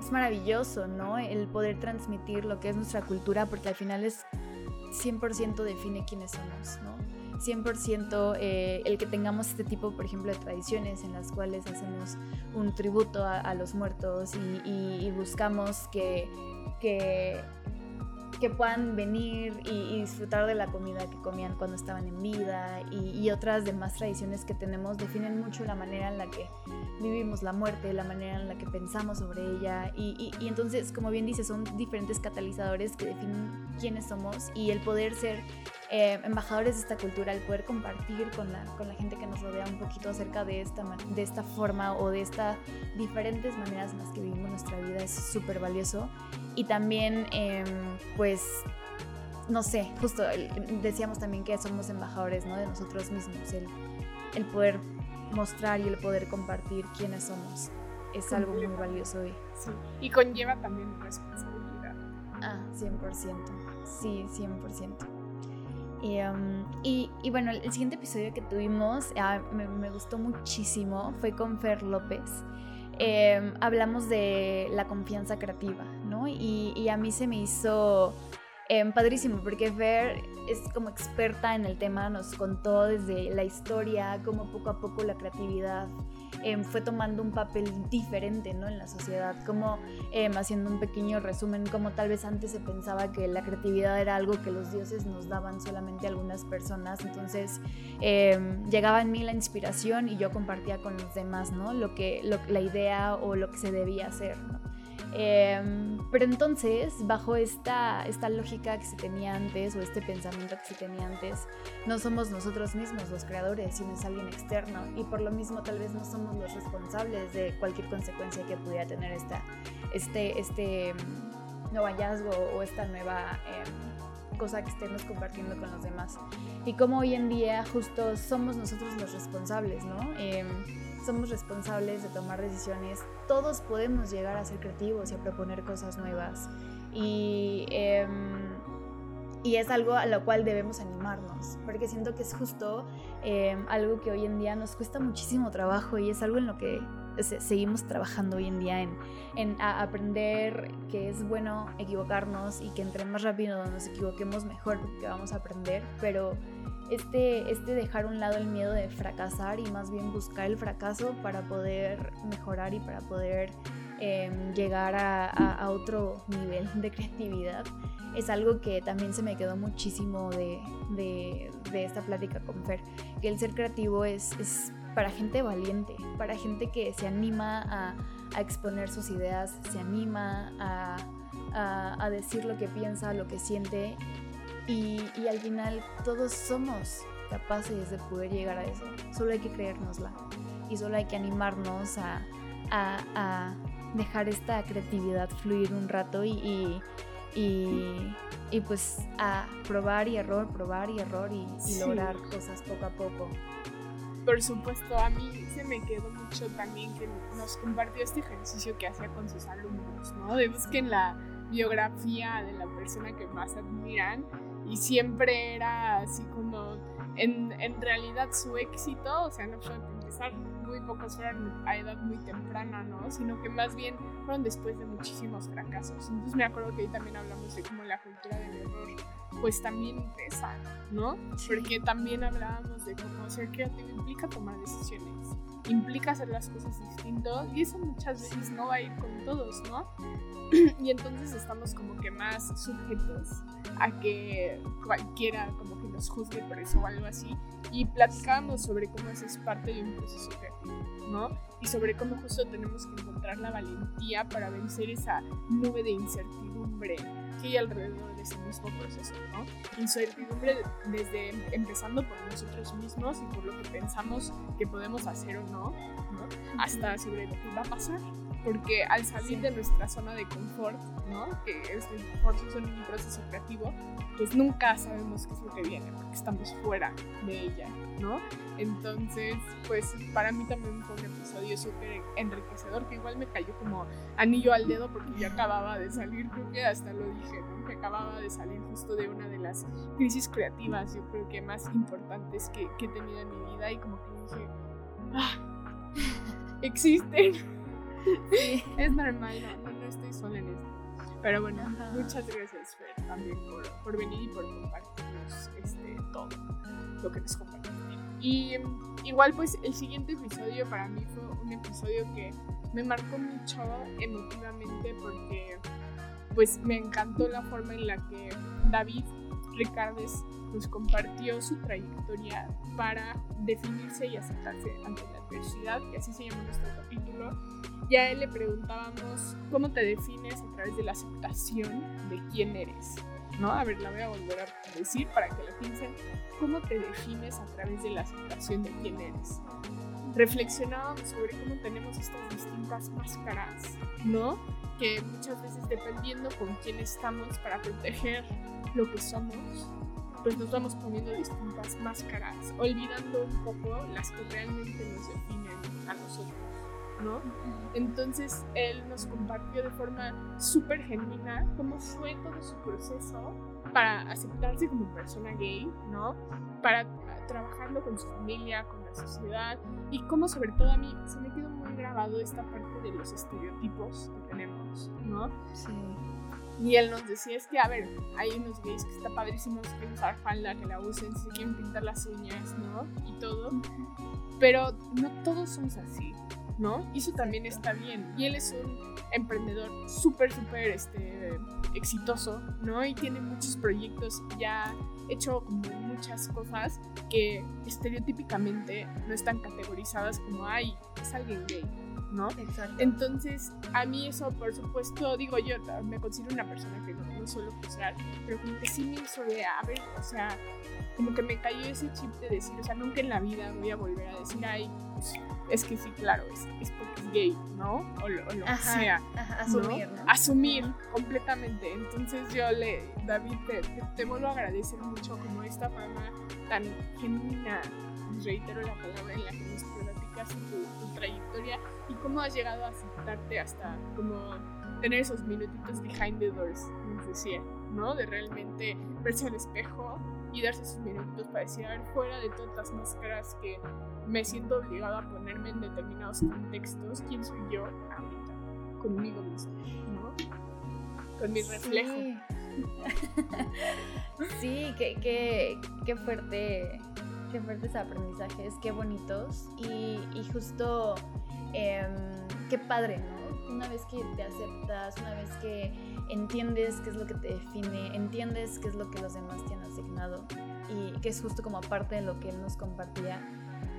es maravilloso, ¿no? El poder transmitir lo que es nuestra cultura, porque al final es 100% define quiénes somos, ¿no? 100% eh, el que tengamos este tipo, por ejemplo, de tradiciones en las cuales hacemos un tributo a, los muertos y, y, y buscamos que, que que puedan venir y, disfrutar de la comida que comían cuando estaban en vida y, y, otras demás tradiciones que tenemos definen mucho la manera en la que vivimos la muerte, la manera en la que pensamos sobre ella y, y entonces, como bien dice, son diferentes catalizadores que definen quiénes somos y el poder ser eh, embajadores de esta cultura, el poder compartir con la, con la gente que nos rodea un poquito acerca de esta, de esta forma o de estas diferentes maneras en las que vivimos nuestra vida es súper valioso. Y también, eh, pues, no sé, justo decíamos también que somos embajadores ¿no? de nosotros mismos, el, el poder mostrar y el poder compartir quiénes somos es algo muy valioso hoy. Sí. Y conlleva también responsabilidad. Ah, 100%. Sí, 100%. Y, um, y, y, bueno, el siguiente episodio que tuvimos uh, me, gustó muchísimo, fue con Fer López. Eh, hablamos de la confianza creativa, ¿no? Y, y a mí se me hizo eh, padrísimo porque Fer es como experta en el tema, nos contó desde la historia, cómo poco a poco la creatividad eh, fue tomando un papel diferente ¿no? en la sociedad, como eh, haciendo un pequeño resumen, como tal vez antes se pensaba que la creatividad era algo que los dioses nos daban solamente a algunas personas, entonces eh, llegaba en mí la inspiración y yo compartía con los demás ¿no? lo que, la idea o lo que se debía hacer. Eh, pero entonces, bajo esta, esta lógica que se tenía antes o este pensamiento que se tenía antes, no somos nosotros mismos los creadores, sino es alguien externo y por lo mismo tal vez no somos los responsables de cualquier consecuencia que pudiera tener esta, este, este nuevo hallazgo o esta nueva... Eh, cosa que estemos compartiendo con los demás. Y como hoy en día justo somos nosotros los responsables, ¿no? Eh, somos responsables de tomar decisiones, todos podemos llegar a ser creativos y a proponer cosas nuevas. Y, eh, y es algo a lo cual debemos animarnos, porque siento que es justo eh, algo que hoy en día nos cuesta muchísimo trabajo y es algo en lo que seguimos trabajando hoy en día en, en aprender que es bueno equivocarnos y que entre más rápido nos equivoquemos mejor porque vamos a aprender, pero este, este dejar a un lado el miedo de fracasar y más bien buscar el fracaso para poder mejorar y para poder eh, llegar a, otro nivel de creatividad. Es algo que también se me quedó muchísimo de, de, esta plática con Fer, que el ser creativo es, es para gente valiente, para gente que se anima a, a exponer sus ideas, se anima a, a, decir lo que piensa, lo que siente y, y, al final todos somos capaces de poder llegar a eso, solo hay que creérnosla y solo hay que animarnos a, dejar esta creatividad fluir un rato y, y y, y, pues a probar y error, probar y error y, y sí. lograr cosas poco a poco. Por supuesto, a mí se me quedó mucho también que nos compartió este ejercicio que hacía con sus alumnos, ¿no? De busquen la biografía de la persona que más admiran y siempre era así como en, en realidad su éxito, o sea, no fue empezar muy pocos fueron a edad muy temprana, ¿no? Sino que más bien fueron después de muchísimos fracasos. Entonces me acuerdo que ahí también hablamos de cómo la cultura del error pues también pesa, ¿no? Porque también hablábamos de cómo ser creativo implica tomar decisiones implica hacer las cosas distinto y eso muchas veces no va a ir con todos, ¿no? y entonces estamos como que más sujetos a que cualquiera como que nos juzgue por eso o algo así. Y platicamos sobre cómo eso es parte de un proceso creativo, ¿no? Y sobre cómo justo tenemos que encontrar la valentía para vencer esa nube de incertidumbre que hay alrededor de ese mismo proceso, ¿no? Incertidumbre desde empezando por nosotros mismos y por lo que pensamos que podemos hacer o no, ¿no? Hasta sobre lo que va a pasar, porque al salir de nuestra zona de confort, ¿no? que es el proceso en un proceso creativo, pues nunca sabemos qué es lo que viene, porque estamos fuera de ella, ¿no? Entonces, pues para mí también fue un episodio súper enriquecedor, que igual me cayó como anillo al dedo porque ya acababa de salir, creo que hasta lo dije, ¿no? Que acababa de salir justo de una de las crisis creativas, yo creo que más importantes que, que he tenido en mi vida y como que dije, ah, existen es normal, no, no, estoy sola en esto. Pero bueno, muchas gracias, Fer, también por, por, venir y por compartirnos este, todo lo que nos compartiste. Y igual, pues, el siguiente episodio para mí fue un episodio que me marcó mucho emotivamente porque, pues, me encantó la forma en la que David Ricardes nos compartió su trayectoria para definirse y aceptarse ante la adversidad, que así se llama nuestro capítulo ya a él le preguntábamos cómo te defines a través de la aceptación de quién eres. ¿No? A ver, la voy a volver a decir para que la piensen. ¿Cómo te defines a través de la aceptación de quién eres? Reflexionábamos sobre cómo tenemos estas distintas máscaras, ¿no? Que muchas veces dependiendo con quién estamos para proteger lo que somos, pues nos vamos poniendo distintas máscaras, olvidando un poco las que realmente nos definen a nosotros. ¿no? Entonces él nos compartió de forma súper genuina cómo fue todo su proceso para aceptarse como persona gay, ¿no? Para trabajarlo con su familia, con la sociedad y cómo sobre todo a mí se me quedó muy grabado esta parte de los estereotipos que tenemos, ¿no? Sí. Y él nos decía, es que, a ver, hay unos gays que está padrísimos, que quieren usar falda, que la usen, se quieren pintar las uñas, ¿no? Y todo. Pero no todos somos así. ¿no? Y eso también está bien. Y él es un emprendedor súper, súper este, exitoso, ¿no? Y tiene muchos proyectos, ya hecho como muchas cosas que estereotípicamente no están categorizadas como, ay, es alguien gay. ¿No? Exacto. Entonces, a mí eso, por supuesto, digo yo, me considero una persona que no, no suelo juzgar, pero como que sí me hizo de, a ver, o sea, como que me cayó ese chip de decir, o sea, nunca en la vida voy a volver a decir, ay, pues, es que sí, claro, es, es porque es gay, ¿no? O, lo, que sea. asumir, ¿no? Asumir completamente. Entonces yo le, David, te, te, vuelvo a agradecer mucho como esta forma tan genuina, reitero la palabra en la que nos platicas tu, tu trayectoria y cómo has llegado a aceptarte hasta como tener esos minutitos behind the doors, decía, ¿no? De realmente verse al espejo y darse esos minutitos para decir, a ver, fuera de todas las máscaras que me siento obligado a ponerme en determinados contextos, ¿quién soy yo ahorita? Conmigo mismo, ¿no? Con mi reflejo. Sí, qué, qué, qué fuerte, qué fuertes aprendizajes, qué bonitos y, y justo em, qué padre, ¿no? Una vez que te aceptas, una vez que entiendes qué es lo que te define, entiendes qué es lo que los demás te han asignado y que es justo como parte de lo que él nos compartía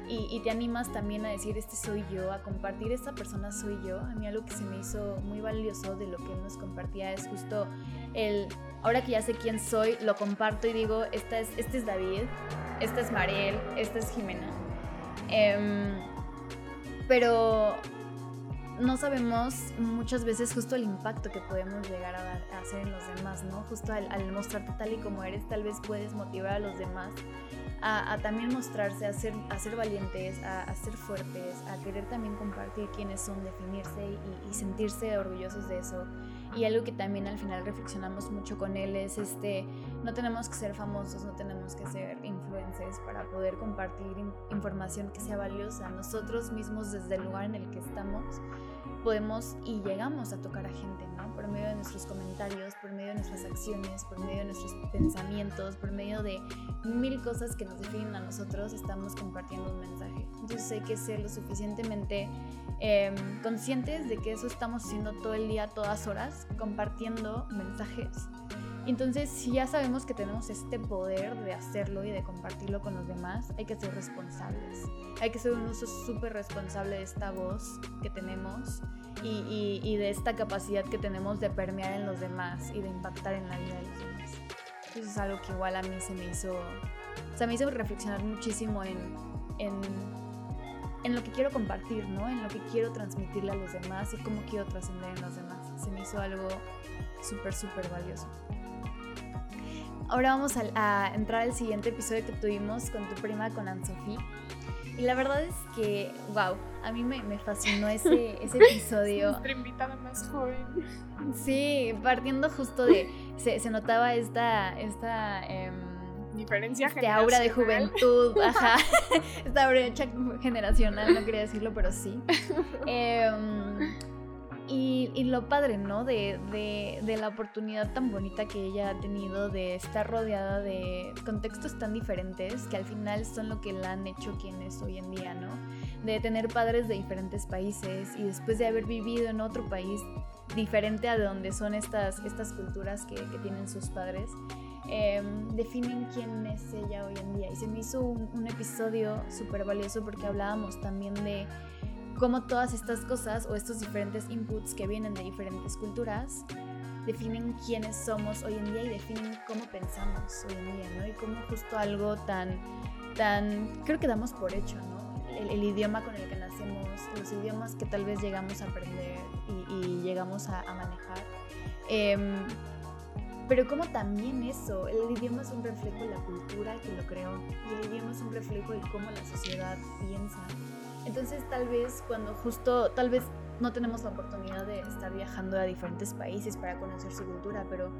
y, te animas también a decir, este soy yo, a compartir, esta persona soy yo. A mí algo que se me hizo muy valioso de lo que él nos compartía es justo el, ahora que ya sé quién soy, lo comparto y digo, esta es, este es David, esta es Mariel, esta es Jimena. Em, pero no sabemos muchas veces justo el impacto que podemos llegar a, dar, a hacer en los demás, ¿no? Justo al, al mostrarte tal y como eres, tal vez puedes motivar a los demás a, también mostrarse, a ser, a ser valientes, a, ser fuertes, a querer también compartir quiénes son, definirse y, sentirse orgullosos de eso. Y algo que también al final reflexionamos mucho con él es este, no tenemos que ser famosos, no tenemos que ser influencers para poder compartir información que sea valiosa. Nosotros mismos desde el lugar en el que estamos podemos y llegamos a tocar a gente, por medio de nuestras acciones, por medio de nuestros pensamientos, por medio de mil cosas que nos definen a nosotros, estamos compartiendo un mensaje. Entonces hay que ser lo suficientemente em, conscientes de que eso estamos haciendo todo el día, todas horas, compartiendo mensajes entonces, si ya sabemos que tenemos este poder de hacerlo y de compartirlo con los demás, hay que ser responsables. Hay que ser un uso súper responsable de esta voz que tenemos y, de esta capacidad que tenemos de permear en los demás y de impactar en la vida de los demás. Eso es algo que igual a mí se me hizo, o sea, me hizo reflexionar muchísimo en, en, en lo que quiero compartir, ¿no? En lo que quiero transmitirle a los demás y cómo quiero trascender en los demás. Se me hizo algo súper, súper valioso. Ahora vamos a, entrar al siguiente episodio que tuvimos con tu prima, con Anne-Sophie. Y la verdad es que, wow, a mí me, fascinó ese, ese episodio. Nuestra invitada más joven. Sí, partiendo justo de. Se, notaba esta. esta eh, Diferencia este aura de juventud, ajá. esta brecha generacional, no quería decirlo, pero sí. Eh, y, lo padre, ¿no? De, de, la oportunidad tan bonita que ella ha tenido de estar rodeada de contextos tan diferentes que al final son lo que la han hecho quien es hoy en día, ¿no? De tener padres de diferentes países y después de haber vivido en otro país diferente a de donde son estas, estas culturas que, que tienen sus padres, em, definen quién es ella hoy en día. Y se me hizo un, un episodio súper valioso porque hablábamos también de cómo todas estas cosas o estos diferentes inputs que vienen de diferentes culturas definen quiénes somos hoy en día y definen cómo pensamos hoy en día, ¿no? Y cómo justo algo tan, tan, creo que damos por hecho, ¿no? El, idioma con el que nacemos, los idiomas que tal vez llegamos a aprender y, llegamos a, manejar. Em, pero como también eso, el idioma es un reflejo de la cultura que lo creó y el idioma es un reflejo de cómo la sociedad piensa entonces tal vez cuando justo, tal vez no tenemos la oportunidad de estar viajando a diferentes países para conocer su cultura, pero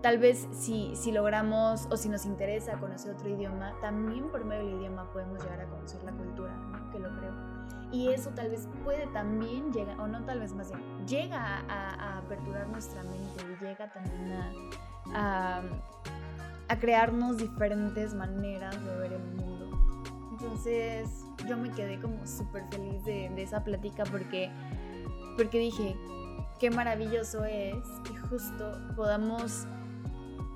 tal vez si, si logramos o si nos interesa conocer otro idioma, también por medio del idioma podemos llegar a conocer la cultura, que lo creo. Y eso tal vez puede también llegar, o no tal vez más bien, llega a, aperturar nuestra mente y llega también a, a crearnos diferentes maneras de ver el mundo. Entonces, yo me quedé como súper feliz de, esa plática porque, porque dije, qué maravilloso es que justo podamos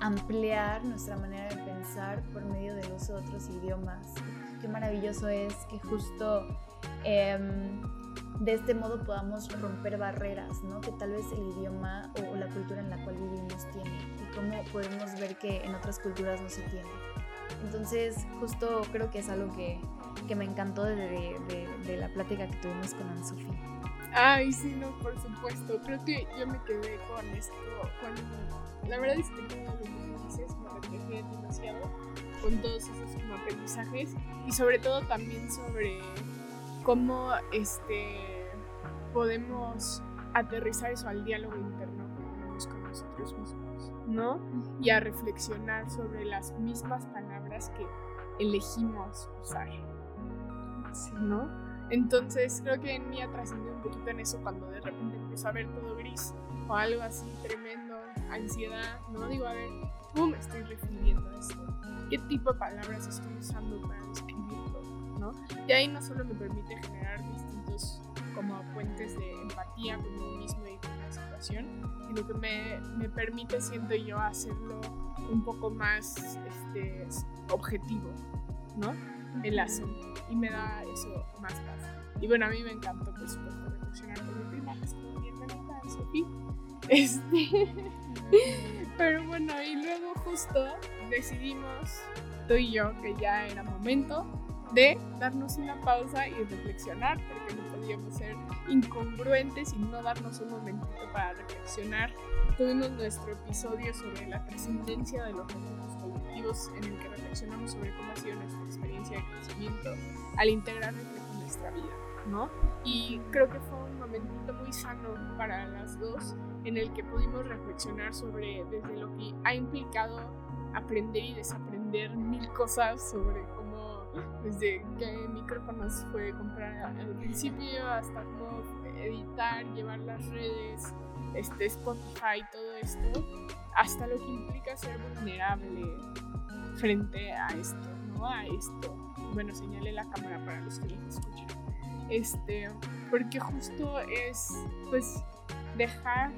ampliar nuestra manera de pensar por medio de los otros idiomas. Qué maravilloso es que justo em, de este modo podamos romper barreras, ¿no? Que tal vez el idioma o, la cultura en la cual vivimos tiene y cómo podemos ver que en otras culturas no se tiene. Entonces, justo creo que es algo que, que me encantó de, de, la plática que tuvimos con Anne-Sophie. Ay, sí, no, por supuesto. Creo que yo me quedé con esto, con... La verdad es que todo lo que dices me reflejé demasiado con todos esos como aprendizajes y sobre todo también sobre cómo este podemos aterrizar eso al diálogo interno que tenemos con nosotros mismos, ¿no? Y a reflexionar sobre las mismas palabras que elegimos usar. ¿no? Entonces creo que en mí ha trascendido un poquito en eso cuando de repente empiezo a ver todo gris o algo así tremendo, ansiedad, ¿no? Digo, a ver, ¿cómo me estoy refiriendo a esto? ¿Qué tipo de palabras estoy usando para describirlo? ¿no? Y ahí no solo me permite generar distintos como puentes de empatía conmigo mismo y con situación, sino que me, me permite, siento yo, hacerlo un poco más este, objetivo, ¿no? el asunto y me da eso más paz. Y bueno, a mí me encantó, por supuesto, reflexionar con mi prima, estuvo bien bonita, Sofía. Este. Pero bueno, y luego justo decidimos, tú y yo, que ya era momento de darnos una pausa y reflexionar, porque no podíamos ser incongruentes y no darnos un momentito para reflexionar. Tuvimos nuestro episodio sobre la trascendencia de los recursos colectivos en el que reflexionamos sobre cómo ha sido nuestra experiencia de crecimiento al integrar en nuestra vida, ¿no? Y creo que fue un momentito muy sano para las dos en el que pudimos reflexionar sobre desde lo que ha implicado aprender y desaprender mil cosas sobre desde qué micrófonos fue comprar al principio hasta cómo editar, llevar las redes, este, Spotify, todo esto, hasta lo que implica ser vulnerable frente a esto, ¿no? A esto. Bueno, señale la cámara para los que nos escuchan. Este, porque justo es, pues, dejar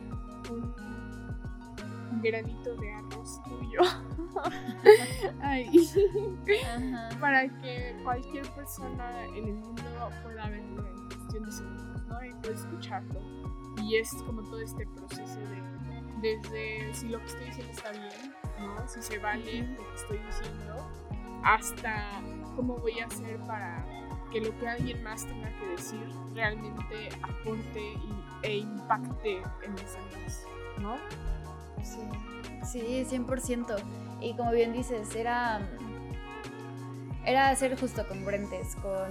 un granito de arroz tuyo para que cualquier persona en el mundo pueda verlo en cuestión de segundos, ¿no? Y pueda escucharlo. Y es como todo este proceso de, desde si lo que estoy diciendo está bien, ¿no? Si se vale lo que estoy diciendo, hasta cómo voy a hacer para que lo que alguien más tenga que decir realmente aporte y, e impacte en los demás, ¿no? Sí, sí, 100%. Y como bien dices, era, era ser justo congruentes con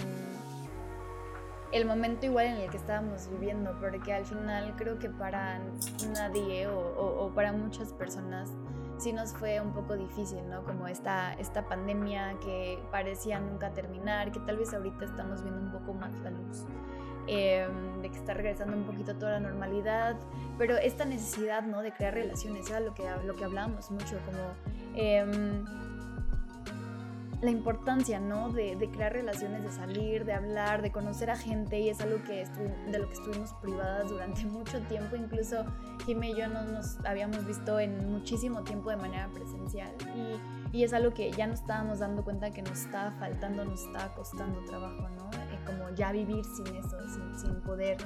el momento igual en el que estábamos viviendo, porque al final creo que para nadie o, o, para muchas personas sí nos fue un poco difícil, ¿no? Como esta, esta pandemia que parecía nunca terminar, que tal vez ahorita estamos viendo un poco más la luz. Em, de que está regresando un poquito toda la normalidad, pero esta necesidad ¿no? de crear relaciones, era lo que, lo que hablábamos mucho, como em, la importancia ¿no? De, de, crear relaciones, de salir, de hablar, de conocer a gente, y es algo que de lo que estuvimos privadas durante mucho tiempo, incluso Jimmy y yo no nos habíamos visto en muchísimo tiempo de manera presencial, y, y es algo que ya nos estábamos dando cuenta que nos estaba faltando, nos estaba costando trabajo, ¿no? Como ya vivir sin eso, sin, poder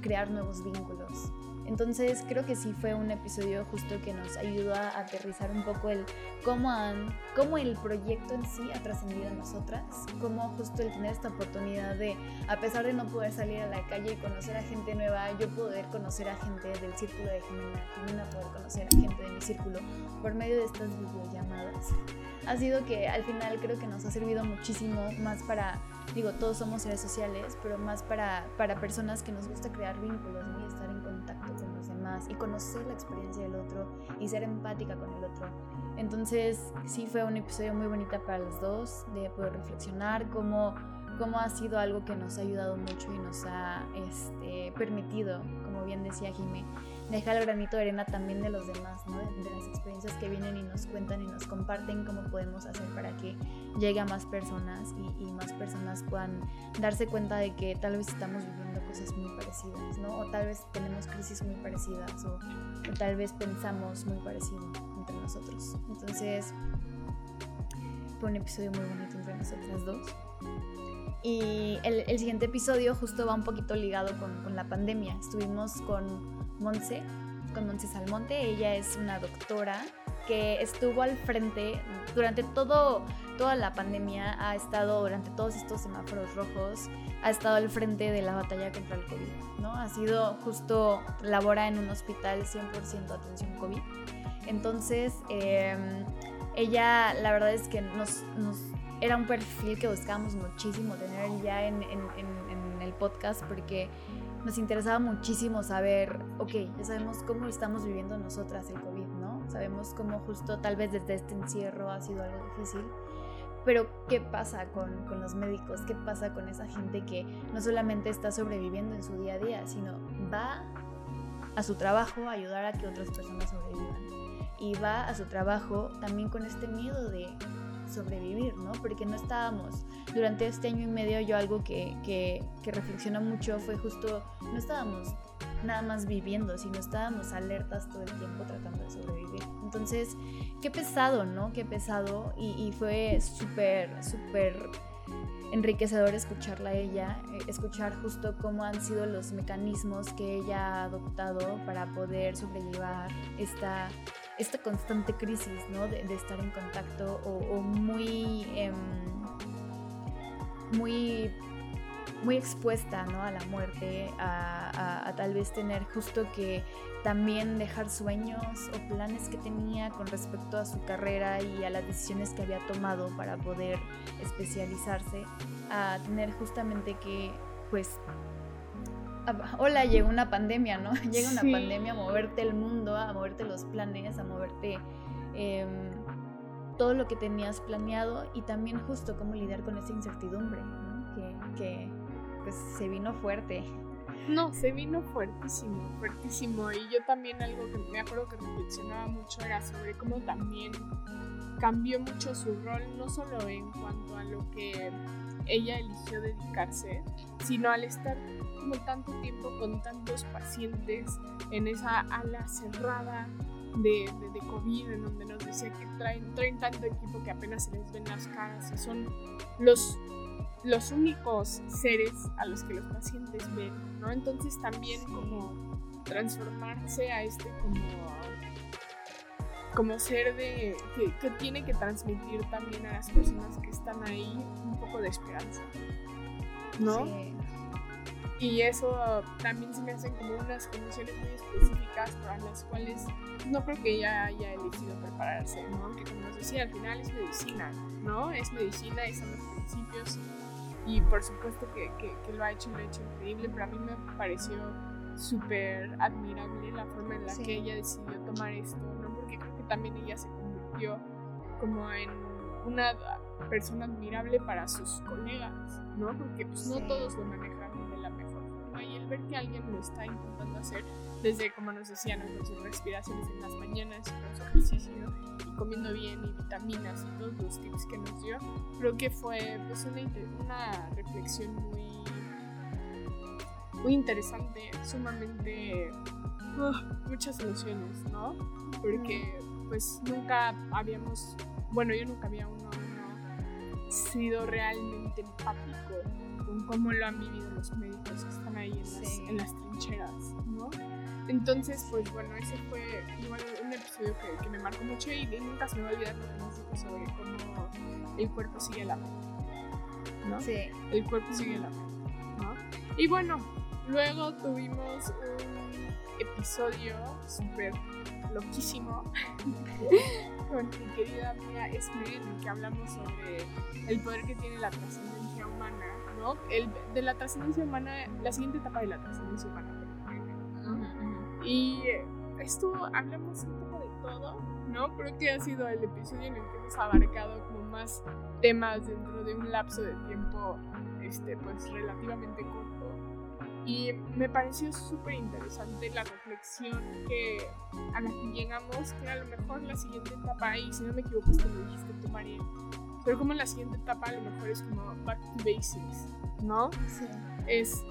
crear nuevos vínculos. Entonces creo que sí fue un episodio justo que nos ayudó a aterrizar un poco el cómo, han, cómo el proyecto en sí ha trascendido en nosotras, cómo justo el tener esta oportunidad de, a pesar de no poder salir a la calle y conocer a gente nueva, yo poder conocer a gente del círculo de Jimena, Jimena poder conocer a gente de mi círculo por medio de estas videollamadas. Ha sido que al final creo que nos ha servido muchísimo más para digo, todos somos seres sociales, pero más para, para personas que nos gusta crear vínculos y y conocer la experiencia del otro y ser empática con el otro. Entonces, sí fue un episodio muy bonito para los dos, de poder reflexionar cómo, cómo ha sido algo que nos ha ayudado mucho y nos ha este, permitido, como bien decía Jimé, dejar el granito de arena también de los demás, de, las experiencias que vienen y nos cuentan y nos comparten cómo podemos hacer para que llegue a más personas y, más personas puedan darse cuenta de que tal vez estamos viviendo cosas muy parecidas, ¿no? O tal vez tenemos crisis muy parecidas o, tal vez pensamos muy parecido entre nosotros. Entonces, fue un episodio muy bonito entre nosotras dos. Y el, el, siguiente episodio justo va un poquito ligado con, con la pandemia. Estuvimos con Monse, con Monse Salmonte. Ella es una doctora que estuvo al frente durante todo, toda la pandemia, ha estado durante todos estos semáforos rojos, ha estado al frente de la batalla contra el COVID, ¿no? Ha sido justo, labora en un hospital 100% atención COVID. Entonces, em, ella, la verdad es que nos, era un perfil que buscábamos muchísimo tener ya en, en el podcast porque nos interesaba muchísimo saber, ok, ya sabemos cómo estamos viviendo nosotras el COVID, ¿no? Sabemos cómo justo tal vez desde este encierro ha sido algo difícil, pero ¿qué pasa con, con, los médicos? ¿Qué pasa con esa gente que no solamente está sobreviviendo en su día a día, sino va a su trabajo a ayudar a que otras personas sobrevivan? Y va a su trabajo también con este miedo de sobrevivir, ¿no? Porque no estábamos, durante este año y medio yo algo que, que, que reflexionó mucho fue justo, no estábamos nada más viviendo, sino estábamos alertas todo el tiempo tratando de sobrevivir. Entonces, qué pesado, ¿no? Qué pesado y, y fue súper, súper enriquecedor escucharla a ella, eh, escuchar justo cómo han sido los mecanismos que ella ha adoptado para poder sobrellevar esta esta constante crisis, ¿no? De, estar en contacto o, muy, em, muy, muy expuesta, ¿no? A la muerte, a, tal vez tener justo que también dejar sueños o planes que tenía con respecto a su carrera y a las decisiones que había tomado para poder especializarse, a tener justamente que, pues, hola, llegó una pandemia, ¿no? Llega una pandemia a moverte el mundo, a moverte los planes, a moverte em, todo lo que tenías planeado y también justo cómo lidiar con esa incertidumbre, ¿no? que, que pues, se vino fuerte No, se vino fuertísimo, fuertísimo. Y yo también algo que me acuerdo que reflexionaba mucho era sobre cómo también cambió mucho su rol, no solo en cuanto a lo que ella eligió dedicarse, sino al estar como tanto tiempo con tantos pacientes en esa ala cerrada de, de, COVID, en donde nos decía que traen, traen tanto equipo que apenas se les ven las caras y son los, los únicos seres a los que los pacientes ven, ¿no? Entonces también como transformarse a este como como ser de que, que, tiene que transmitir también a las personas que están ahí un poco de esperanza, ¿no? Sí. Y eso también se me hacen como unas condiciones muy específicas para las cuales no creo que ella haya elegido prepararse, ¿no? Aunque como nos decía, al final es medicina, ¿no? Es medicina y son los principios y por supuesto que, que, que lo ha hecho, lo ha hecho increíble, pero a mí me pareció súper admirable la forma en la que ella decidió tomar esto, ¿no? Porque creo que también ella se convirtió como en una persona admirable para sus colegas, ¿no? Porque pues no todos lo manejan ver que alguien lo está intentando hacer, desde como nos decían, con sus respiraciones en las mañanas, con su ejercicio y comiendo bien y vitaminas y todos los tips que nos dio, creo que fue pues una, una reflexión muy, muy interesante, sumamente uh, muchas emociones, ¿no? Porque pues nunca habíamos, bueno, yo nunca había uno, uno sido realmente empático con cómo lo han vivido los médicos que están ahí en, las, trincheras, ¿no? Entonces, pues bueno, ese fue igual un episodio que, que me marcó mucho y, nunca se me va a olvidar lo que nos dijo sobre cómo el cuerpo sigue la mente, ¿no? Sí. El cuerpo sigue la mente, ¿no? Y bueno, luego tuvimos un episodio súper loquísimo con mi querida amiga Esme, en el que hablamos sobre el poder que tiene la trascendencia humana el, de la trascendencia humana, la siguiente etapa de la trascendencia humana. Y esto hablamos un poco de todo, ¿no? Creo que ha sido el episodio en el que hemos abarcado como más temas dentro de un lapso de tiempo, este, pues relativamente corto. Y me pareció súper interesante la reflexión que, a la que llegamos, que a lo mejor la siguiente etapa, y si no me equivoco, esto lo dijiste tú, María, pero como la siguiente etapa a lo mejor es como back to basics, ¿no? Sí. Es,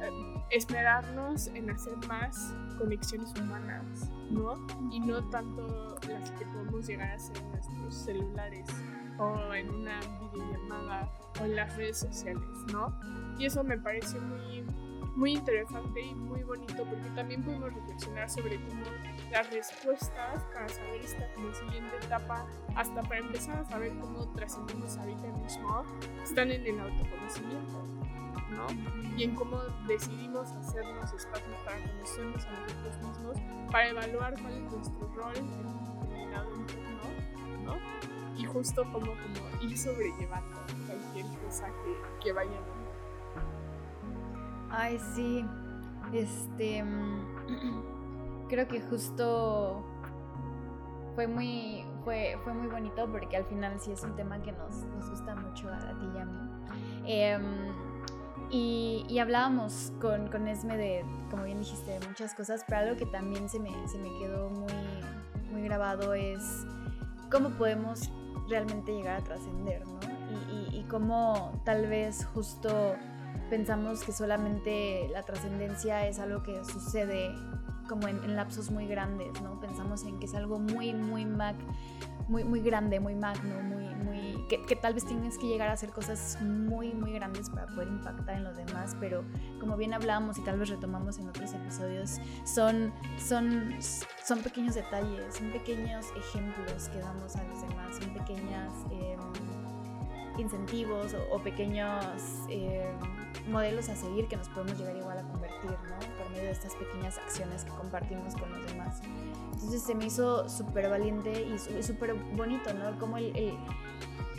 eh, esperarnos en hacer más conexiones humanas, ¿no? Y no tanto las que podemos llegar a hacer en nuestros celulares o en una videollamada o en las redes sociales, ¿no? Y eso me pareció muy muy interesante y muy bonito porque también podemos reflexionar sobre cómo las respuestas para saber esta como siguiente etapa, hasta para empezar a saber cómo trascendemos ahorita mismo, están en el autoconocimiento, ¿no? Y en cómo decidimos hacernos espacios para conocernos a nosotros mismos, para evaluar cuál es nuestro rol en un determinado entorno, ¿no? Y justo como, como ir sobrellevando cualquier cosa que, que vaya Ay, sí. Este. Mm, creo que justo fue muy. Fue, fue muy bonito porque al final sí es un tema que nos, nos gusta mucho a, ti y a mí. Em, y, y, hablábamos con, con, Esme de, como bien dijiste, de muchas cosas, pero algo que también se me, se me quedó muy, muy grabado es cómo podemos realmente llegar a trascender, ¿no? Y, y, cómo tal vez justo pensamos que solamente la trascendencia es algo que sucede como en, lapsos muy grandes, ¿no? Pensamos en que es algo muy, muy mag, muy, muy grande, muy magno, muy, muy, que, que, tal vez tienes que llegar a hacer cosas muy, muy grandes para poder impactar en los demás, pero como bien hablábamos y tal vez retomamos en otros episodios, son, son, son pequeños detalles, son pequeños ejemplos que damos a los demás, son pequeñas... Em, incentivos o, pequeños eh, modelos a seguir que nos podemos llegar igual a convertir, ¿no? Por medio de estas pequeñas acciones que compartimos con los demás. Entonces se me hizo súper valiente y súper bonito, ¿no? Como el,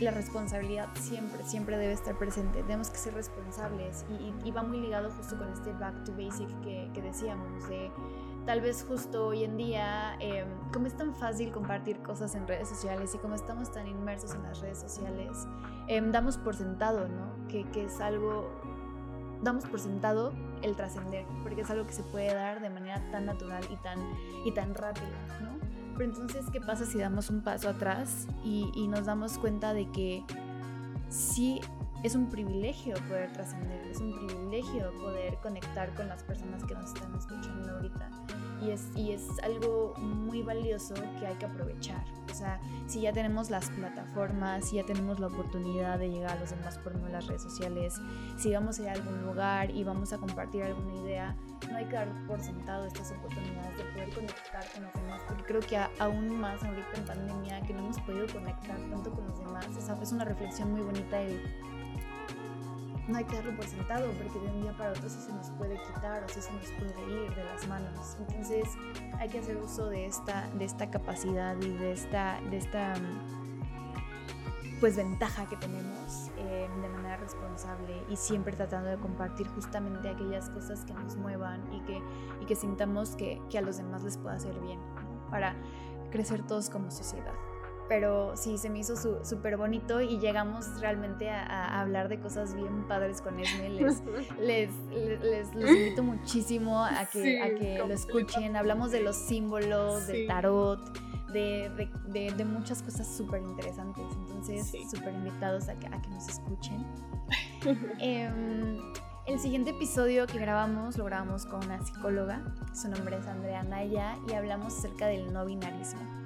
la responsabilidad siempre, siempre debe estar presente. Tenemos que ser responsables y, y, va muy ligado justo con este back to basic que, que decíamos, de tal vez justo hoy en día, eh, como es tan fácil compartir cosas en redes sociales y como estamos tan inmersos en las redes sociales, em, damos por sentado, ¿no? Que, que, es algo damos por sentado el trascender, porque es algo que se puede dar de manera tan natural y tan, y tan rápida, ¿no? Pero entonces, ¿qué pasa si damos un paso atrás y, y nos damos cuenta de que sí es un privilegio poder trascender, es un privilegio poder conectar con las personas que nos están escuchando ahorita? y es, y es algo muy valioso que hay que aprovechar. O sea, si ya tenemos las plataformas, si ya tenemos la oportunidad de llegar a los demás por medio de las redes sociales, si vamos a ir a algún lugar y vamos a compartir alguna idea, no hay que dar por sentado estas oportunidades de poder conectar con los demás, porque creo que aún más ahorita en pandemia que no hemos podido conectar tanto con los demás, es una reflexión muy bonita el no hay que darlo por sentado porque de un día para otro sí se nos puede quitar o sí se nos puede ir de las manos. Entonces hay que hacer uso de esta, de esta capacidad y de esta, de esta pues ventaja que tenemos eh, de manera responsable y siempre tratando de compartir justamente aquellas cosas que nos muevan y que, y que sintamos que, que a los demás les pueda hacer bien para crecer todos como sociedad pero sí, se me hizo súper bonito y llegamos realmente a, hablar de cosas bien padres con Esme. Les, les, les, invito muchísimo a que, a que lo escuchen. Hablamos de los símbolos, del tarot, de, de, de, muchas cosas súper interesantes. Entonces, súper invitados a que, a que nos escuchen. Em, el siguiente episodio que grabamos lo grabamos con una psicóloga, su nombre es Andrea Naya, y hablamos acerca del no binarismo.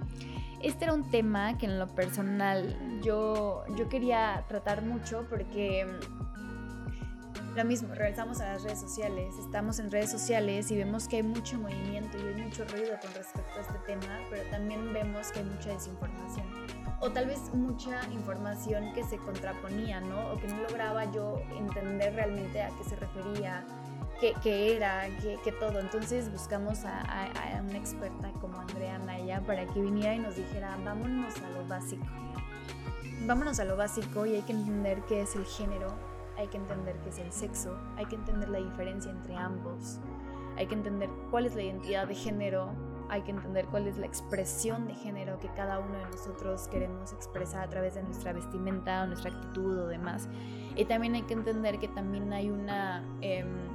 Este era un tema que en lo personal yo, yo quería tratar mucho porque mm, lo mismo, regresamos a las redes sociales, estamos en redes sociales y vemos que hay mucho movimiento y hay mucho ruido con respecto a este tema, pero también vemos que hay mucha desinformación o tal vez mucha información que se contraponía, ¿no? O que no lograba yo entender realmente a qué se refería qué, era, qué, todo. Entonces buscamos a, una experta como Andrea Naya para que viniera y nos dijera, vámonos a lo básico. Vámonos a lo básico y hay que entender qué es el género, hay que entender qué es el sexo, hay que entender la diferencia entre ambos, hay que entender cuál es la identidad de género, hay que entender cuál es la expresión de género que cada uno de nosotros queremos expresar a través de nuestra vestimenta o nuestra actitud o demás. Y también hay que entender que también hay una... Em,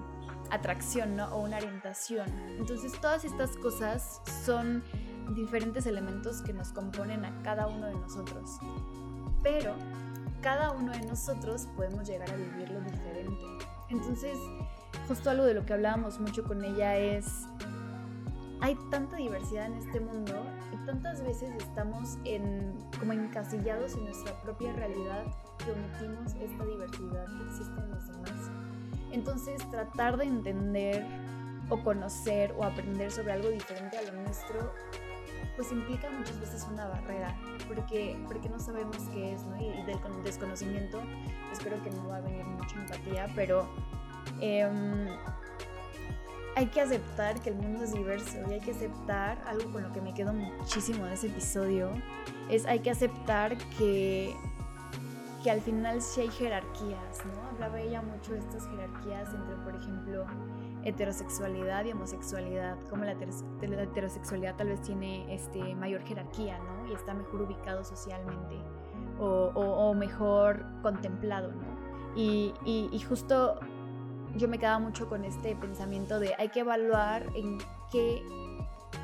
atracción ¿no? o una orientación. Entonces todas estas cosas son diferentes elementos que nos componen a cada uno de nosotros. Pero cada uno de nosotros podemos llegar a vivirlo diferente. Entonces, justo algo de lo que hablábamos mucho con ella es, hay tanta diversidad en este mundo y tantas veces estamos en, como encasillados en nuestra propia realidad que omitimos esta diversidad que existe en los demás. Entonces tratar de entender o conocer o aprender sobre algo diferente a lo nuestro, pues implica muchas veces una barrera, porque, porque no sabemos qué es, ¿no? Y, del desconocimiento espero que no va a venir mucha empatía, pero em, hay que aceptar que el mundo es diverso y hay que aceptar algo con lo que me quedo muchísimo de ese episodio, es hay que aceptar que que al final sí hay jerarquías, ¿no? Hablaba ella mucho de estas jerarquías entre, por ejemplo, heterosexualidad y homosexualidad, como la, heterosexualidad tal vez tiene este, mayor jerarquía, ¿no? Y está mejor ubicado socialmente o, mejor contemplado, ¿no? Y, y, justo yo me quedaba mucho con este pensamiento de hay que evaluar en qué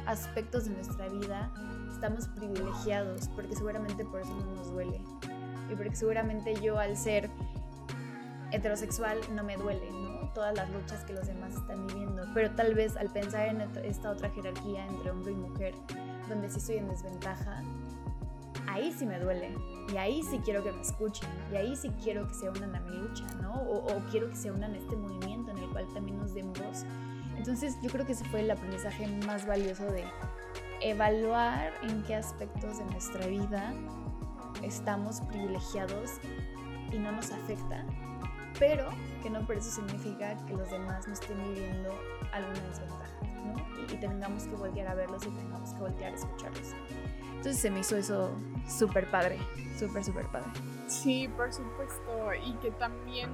aspectos de nuestra vida estamos privilegiados, porque seguramente por eso no nos duele y porque seguramente yo al ser heterosexual no me duele, ¿no? Todas las luchas que los demás están viviendo, pero tal vez al pensar en esta otra jerarquía entre hombre y mujer, donde sí estoy en desventaja, ahí sí me duele y ahí sí quiero que me escuchen y ahí sí quiero que se unan a mi lucha, ¿no? O, o quiero que se unan a este movimiento en el cual también nos den voz. Entonces yo creo que ese fue el aprendizaje más valioso de evaluar en qué aspectos de nuestra vida estamos privilegiados y no nos afecta, pero que no por eso significa que los demás no estén viviendo alguna desventaja, ¿no? Y, tengamos que voltear a verlos y tengamos que voltear a escucharlos. Entonces se me hizo eso súper padre, súper, súper padre. Sí, por supuesto, y que también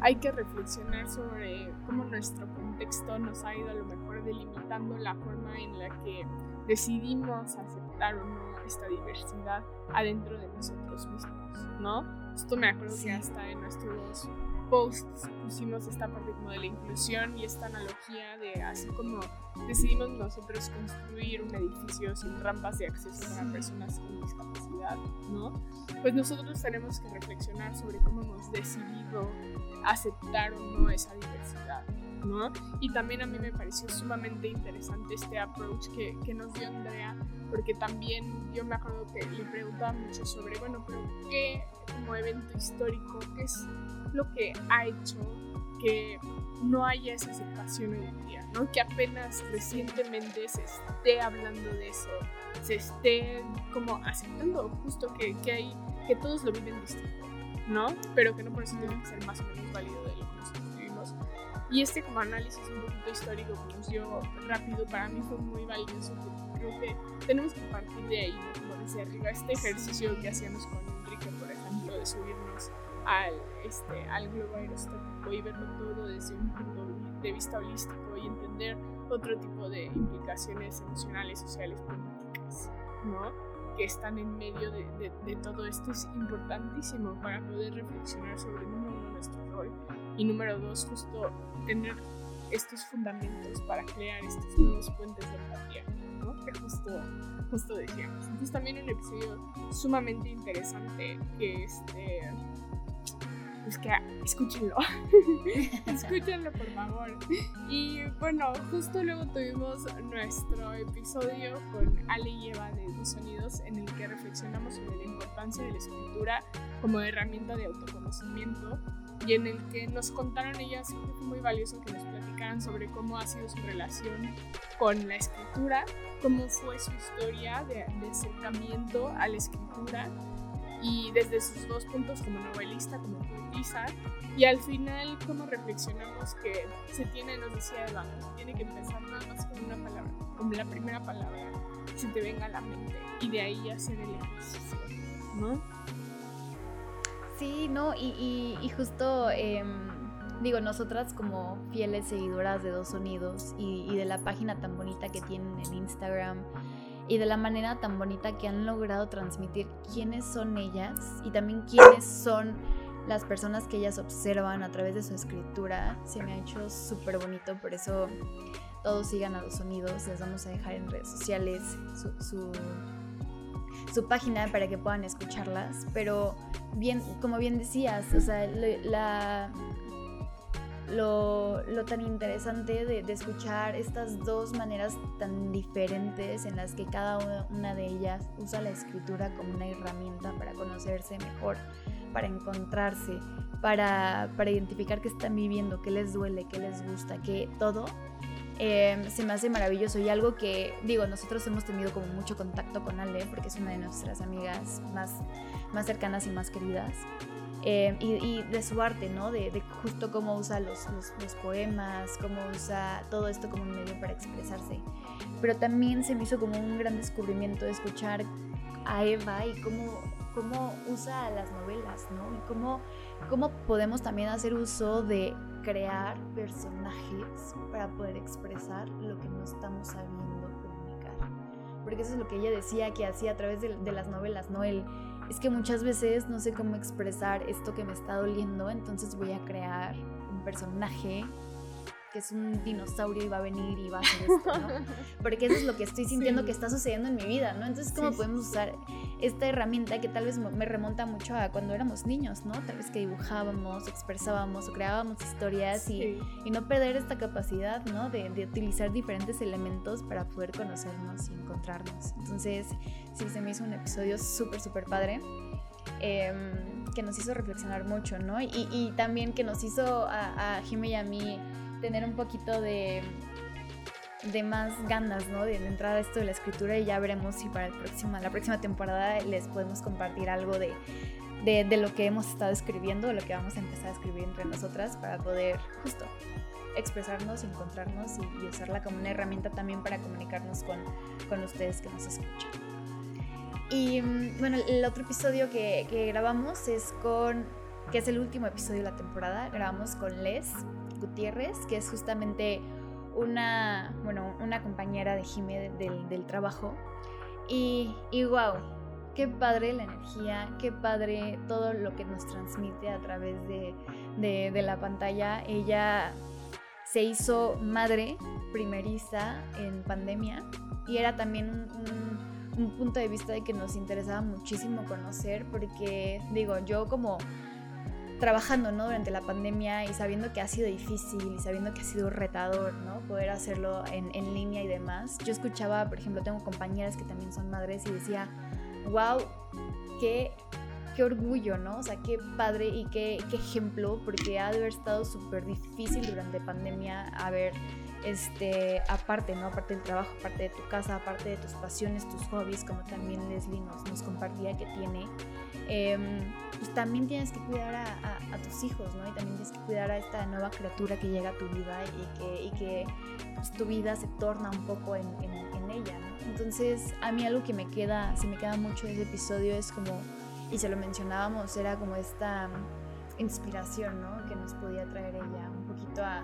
hay que reflexionar sobre cómo nuestro contexto nos ha ido a lo mejor delimitando la forma en la que decidimos aceptar o no esta diversidad adentro de nosotros mismos, ¿no? Esto me acuerdo que hasta en nuestros posts pusimos esta parte como de la inclusión y esta analogía de así como decidimos nosotros construir un edificio sin rampas de acceso para personas con discapacidad, ¿no? Pues nosotros tenemos que reflexionar sobre cómo hemos decidido aceptar o no esa diversidad, ¿no? Y también a mí me pareció sumamente interesante este approach que, que nos dio Andrea, porque también yo me acuerdo que le preguntaba mucho sobre, bueno, pero ¿qué como evento histórico, qué es lo que ha hecho que no haya esa aceptación hoy en día, ¿no? Que apenas recientemente se esté hablando de eso, se esté como aceptando justo que, que hay, que todos lo viven distinto, ¿no? Pero que no por eso tiene que ser más o menos válido de vivimos. Y este como análisis un poquito histórico que nos dio rápido para mí fue muy valioso creo que tenemos que partir de ahí, ¿no? Como decía arriba, este ejercicio que hacíamos con Enrique, por ejemplo, de subirnos al, este, al globo aerostático y verlo todo desde un punto de vista holístico y entender otro tipo de implicaciones emocionales, sociales, políticas, ¿no? que están en medio de, de, de, todo esto es importantísimo para poder reflexionar sobre, número uno, nuestro rol y número dos, justo tener estos fundamentos para crear estos nuevos puentes de empatía, ¿no? que justo, justo decíamos. Entonces también un episodio sumamente interesante que este pues que escúchenlo. escúchenlo, por favor. Y bueno, justo luego tuvimos nuestro episodio con Ale y Eva de Dos Sonidos, en el que reflexionamos sobre la importancia de la escritura como herramienta de autoconocimiento y en el que nos contaron ellas, que fue muy valioso que nos platicaran sobre cómo ha sido su relación con la escritura, cómo fue su historia de, de acercamiento a la escritura y desde sus dos puntos como novelista, como poetisa, y al final como reflexionamos que se tiene, nos decía Eva, tiene que empezar nada más con una palabra, con la primera palabra, si te venga a la mente, y de ahí hacer el ejercicio, ¿no? Sí, no, y, y, y justo, eh, digo, nosotras como fieles seguidoras de Dos Sonidos y, y de la página tan bonita que tienen en Instagram, y de la manera tan bonita que han logrado transmitir quiénes son ellas y también quiénes son las personas que ellas observan a través de su escritura. Se me ha hecho súper bonito, por eso todos sigan a los sonidos. Les vamos a dejar en redes sociales su, su, su página para que puedan escucharlas. Pero bien, como bien decías, o sea, lo, lo, tan interesante de, de, escuchar estas dos maneras tan diferentes en las que cada una, una, de ellas usa la escritura como una herramienta para conocerse mejor, para encontrarse, para, para identificar qué están viviendo, qué les duele, qué les gusta, qué todo. Eh, se me hace maravilloso y algo que, digo, nosotros hemos tenido como mucho contacto con Ale porque es una de nuestras amigas más, más cercanas y más queridas. Eh, y, y, de su arte, ¿no? De, de justo cómo usa los, los, los, poemas, cómo usa todo esto como un medio para expresarse. Pero también se me hizo como un gran descubrimiento de escuchar a Eva y cómo, cómo usa las novelas, ¿no? Y cómo, cómo podemos también hacer uso de crear personajes para poder expresar lo que no estamos sabiendo comunicar. Porque eso es lo que ella decía que hacía a través de, de las novelas, ¿no? El, es que muchas veces no sé cómo expresar esto que me está doliendo, entonces voy a crear un personaje que es un dinosaurio y va a venir y va a hacer esto, ¿no? Porque eso es lo que estoy sintiendo sí. que está sucediendo en mi vida, ¿no? Entonces, ¿cómo sí, podemos usar esta herramienta que tal vez me remonta mucho a cuando éramos niños, ¿no? Tal vez que dibujábamos, expresábamos o creábamos historias y, y, no perder esta capacidad, ¿no? De, de, utilizar diferentes elementos para poder conocernos y encontrarnos. Entonces, sí, se me hizo un episodio súper, súper padre. Eh, que nos hizo reflexionar mucho, ¿no? Y, y también que nos hizo a, a Jimmy y a mí tener un poquito de, de más ganas, ¿no? De, entrar a esto de la escritura y ya veremos si para el próximo, la próxima temporada les podemos compartir algo de, de, de, lo que hemos estado escribiendo, lo que vamos a empezar a escribir entre nosotras para poder justo expresarnos, encontrarnos y, y usarla como una herramienta también para comunicarnos con, con ustedes que nos escuchan. Y bueno, el otro episodio que, que grabamos es con, que es el último episodio de la temporada, grabamos con Les, Gutiérrez, que es justamente una, bueno, una compañera de Jime del, trabajo. Y, wow, qué padre la energía, qué padre todo lo que nos transmite a través de, de, la pantalla. Ella se hizo madre primeriza en pandemia y era también un, un, punto de vista de que nos interesaba muchísimo conocer porque digo, yo como trabajando ¿no? durante la pandemia y sabiendo que ha sido difícil y sabiendo que ha sido retador ¿no? poder hacerlo en, en línea y demás, yo escuchaba, por ejemplo, tengo compañeras que también son madres y decía, wow, qué, qué orgullo, ¿no? O sea, qué padre y qué, qué ejemplo, porque ha de haber estado súper difícil durante pandemia haber, este, aparte, ¿no? Aparte del trabajo, aparte de tu casa, aparte de tus pasiones, tus hobbies, como también Leslie nos, nos compartía que tiene, em, pues también tienes que cuidar a, tus hijos, ¿no? Y también tienes que cuidar a esta nueva criatura que llega a tu vida y que, y que pues, tu vida se torna un poco en, en, en ella, ¿no? Entonces, a mí algo que me queda, se me queda mucho de ese episodio es como, y se lo mencionábamos, era como esta inspiración, ¿no? Que nos podía traer ella un poquito a,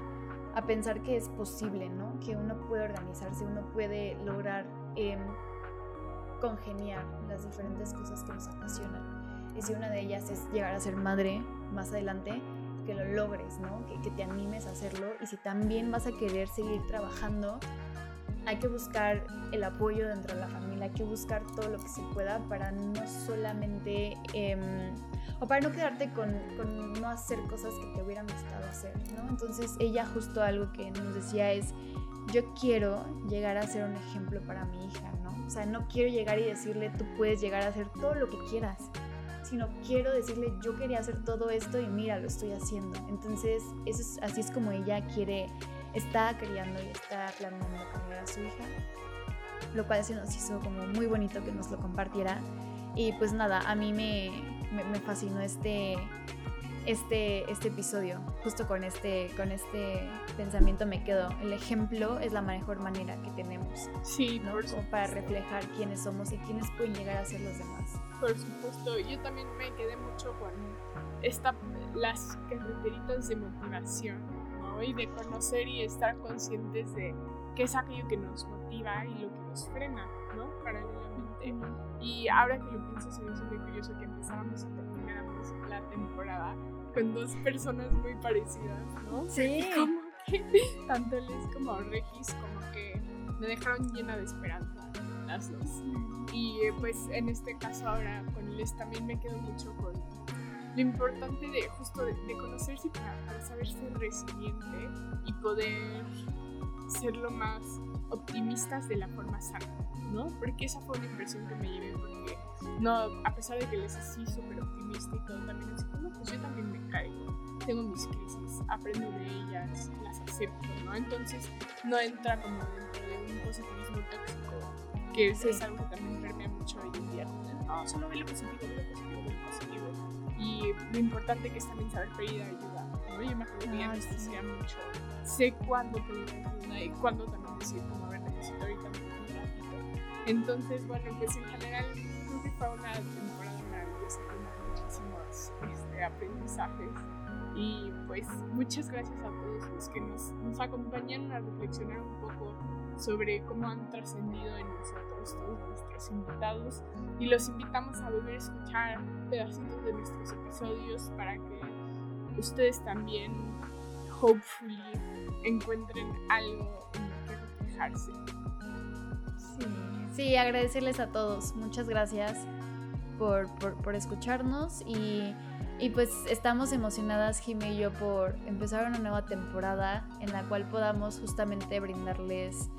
a pensar que es posible, ¿no? Que uno puede organizarse, uno puede lograr eh, congeniar las diferentes cosas que nos apasionan. Y si una de ellas es llegar a ser madre más adelante, que lo logres, ¿no? Que, que te animes a hacerlo. Y si también vas a querer seguir trabajando, hay que buscar el apoyo dentro de la familia, hay que buscar todo lo que se pueda para no solamente, em, o para no quedarte con, con, no hacer cosas que te hubieran gustado hacer, ¿no? Entonces ella justo algo que nos decía es, yo quiero llegar a ser un ejemplo para mi hija, ¿no? O sea, no quiero llegar y decirle, tú puedes llegar a hacer todo lo que quieras, sino quiero decirle, yo quería hacer todo esto y mira, lo estoy haciendo. Entonces, eso es, así es como ella quiere está criando y está planeando cambiar a su hija, lo cual se nos hizo como muy bonito que nos lo compartiera. Y pues nada, a mí me, me, fascinó este, este, este episodio, justo con este, con este pensamiento me quedo. El ejemplo es la mejor manera que tenemos. Sí, ¿no? Como para reflejar quiénes somos y quiénes pueden llegar a ser los demás. Por supuesto, yo también me quedé mucho con esta, las carreteritas de motivación y de conocer y estar conscientes de qué es aquello que nos motiva y lo que nos frena, ¿no? Paralelamente. Y ahora que lo pienso, se me hizo muy curioso que empezáramos y termináramos la temporada con dos personas muy parecidas, ¿no? Sí. Como que tanto Les como Regis como que me dejaron llena de esperanza las dos. Y eh, pues en este caso ahora con Les también me quedo mucho con lo importante de justo de, conocerse para, para, saber ser resiliente y poder ser lo más optimistas de la forma sana, ¿no? Porque esa fue una impresión que me llevé, porque no, a pesar de que les así súper optimista y todo, también es como, pues yo también me caigo, tengo mis crisis, aprendo de ellas, las acepto, ¿no? Entonces no entra como dentro de un positivismo tóxico, que es algo que también permea mucho hoy en día, no, solo ve lo positivo, ve lo positivo, ve lo positivo y lo importante que es también saber pedir ayuda. ¿no? Yo me acuerdo que ella decía mucho, sé cuándo pedir ayuda y cuándo también decir como, a ver, necesito ahorita un ratito. Entonces, bueno, pues en general creo que fue una temporada maravillosa con muchísimos este, aprendizajes. Y pues muchas gracias a todos los que nos, nos acompañaron a reflexionar un poco sobre cómo han trascendido en nosotros todos nuestros invitados y los invitamos a volver a escuchar pedacitos de nuestros episodios para que ustedes también, hopefully, encuentren algo en lo que reflejarse. Sí, sí, agradecerles a todos. Muchas gracias por, por, por escucharnos y y pues estamos emocionadas, Jimmy y yo, por empezar una nueva temporada en la cual podamos justamente brindarles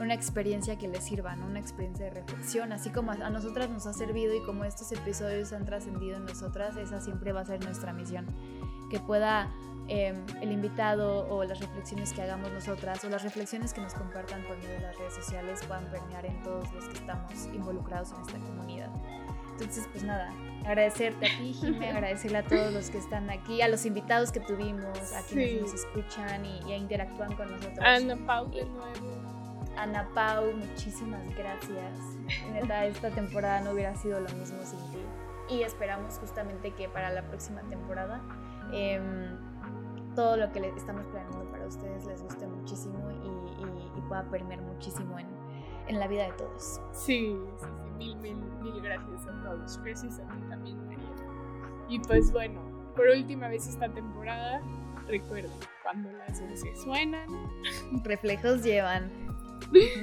una experiencia que les sirva, una experiencia de reflexión, así como a nosotras nos ha servido y como estos episodios han trascendido en nosotras, esa siempre va a ser nuestra misión, que pueda em, el invitado o las reflexiones que hagamos nosotras o las reflexiones que nos compartan por medio de las redes sociales puedan permear en todos los que estamos involucrados en esta comunidad. Entonces, pues nada, agradecerte a ti, Jimmy, agradecerle a todos los que están aquí, a los invitados que tuvimos, a quienes nos escuchan y, interactúan con nosotros. Ana Pau de nuevo. Ana Pau, muchísimas gracias. Neta, esta temporada no hubiera sido lo mismo sin ti. Y esperamos justamente que para la próxima temporada em, todo lo que estamos planeando para ustedes les guste muchísimo y, y pueda permear muchísimo en, en la vida de todos. Sí, sí, sí, mil, mil, mil gracias a todos. Gracias a ti también, María. Y pues bueno, por última vez esta temporada, recuerden, cuando las voces suenan, reflejos llevan.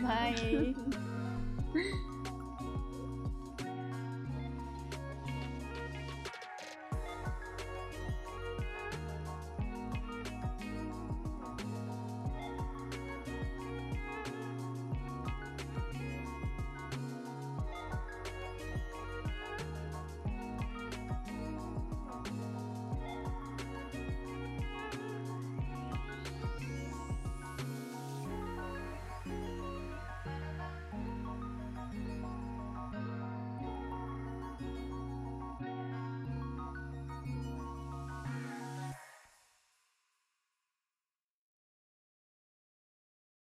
拜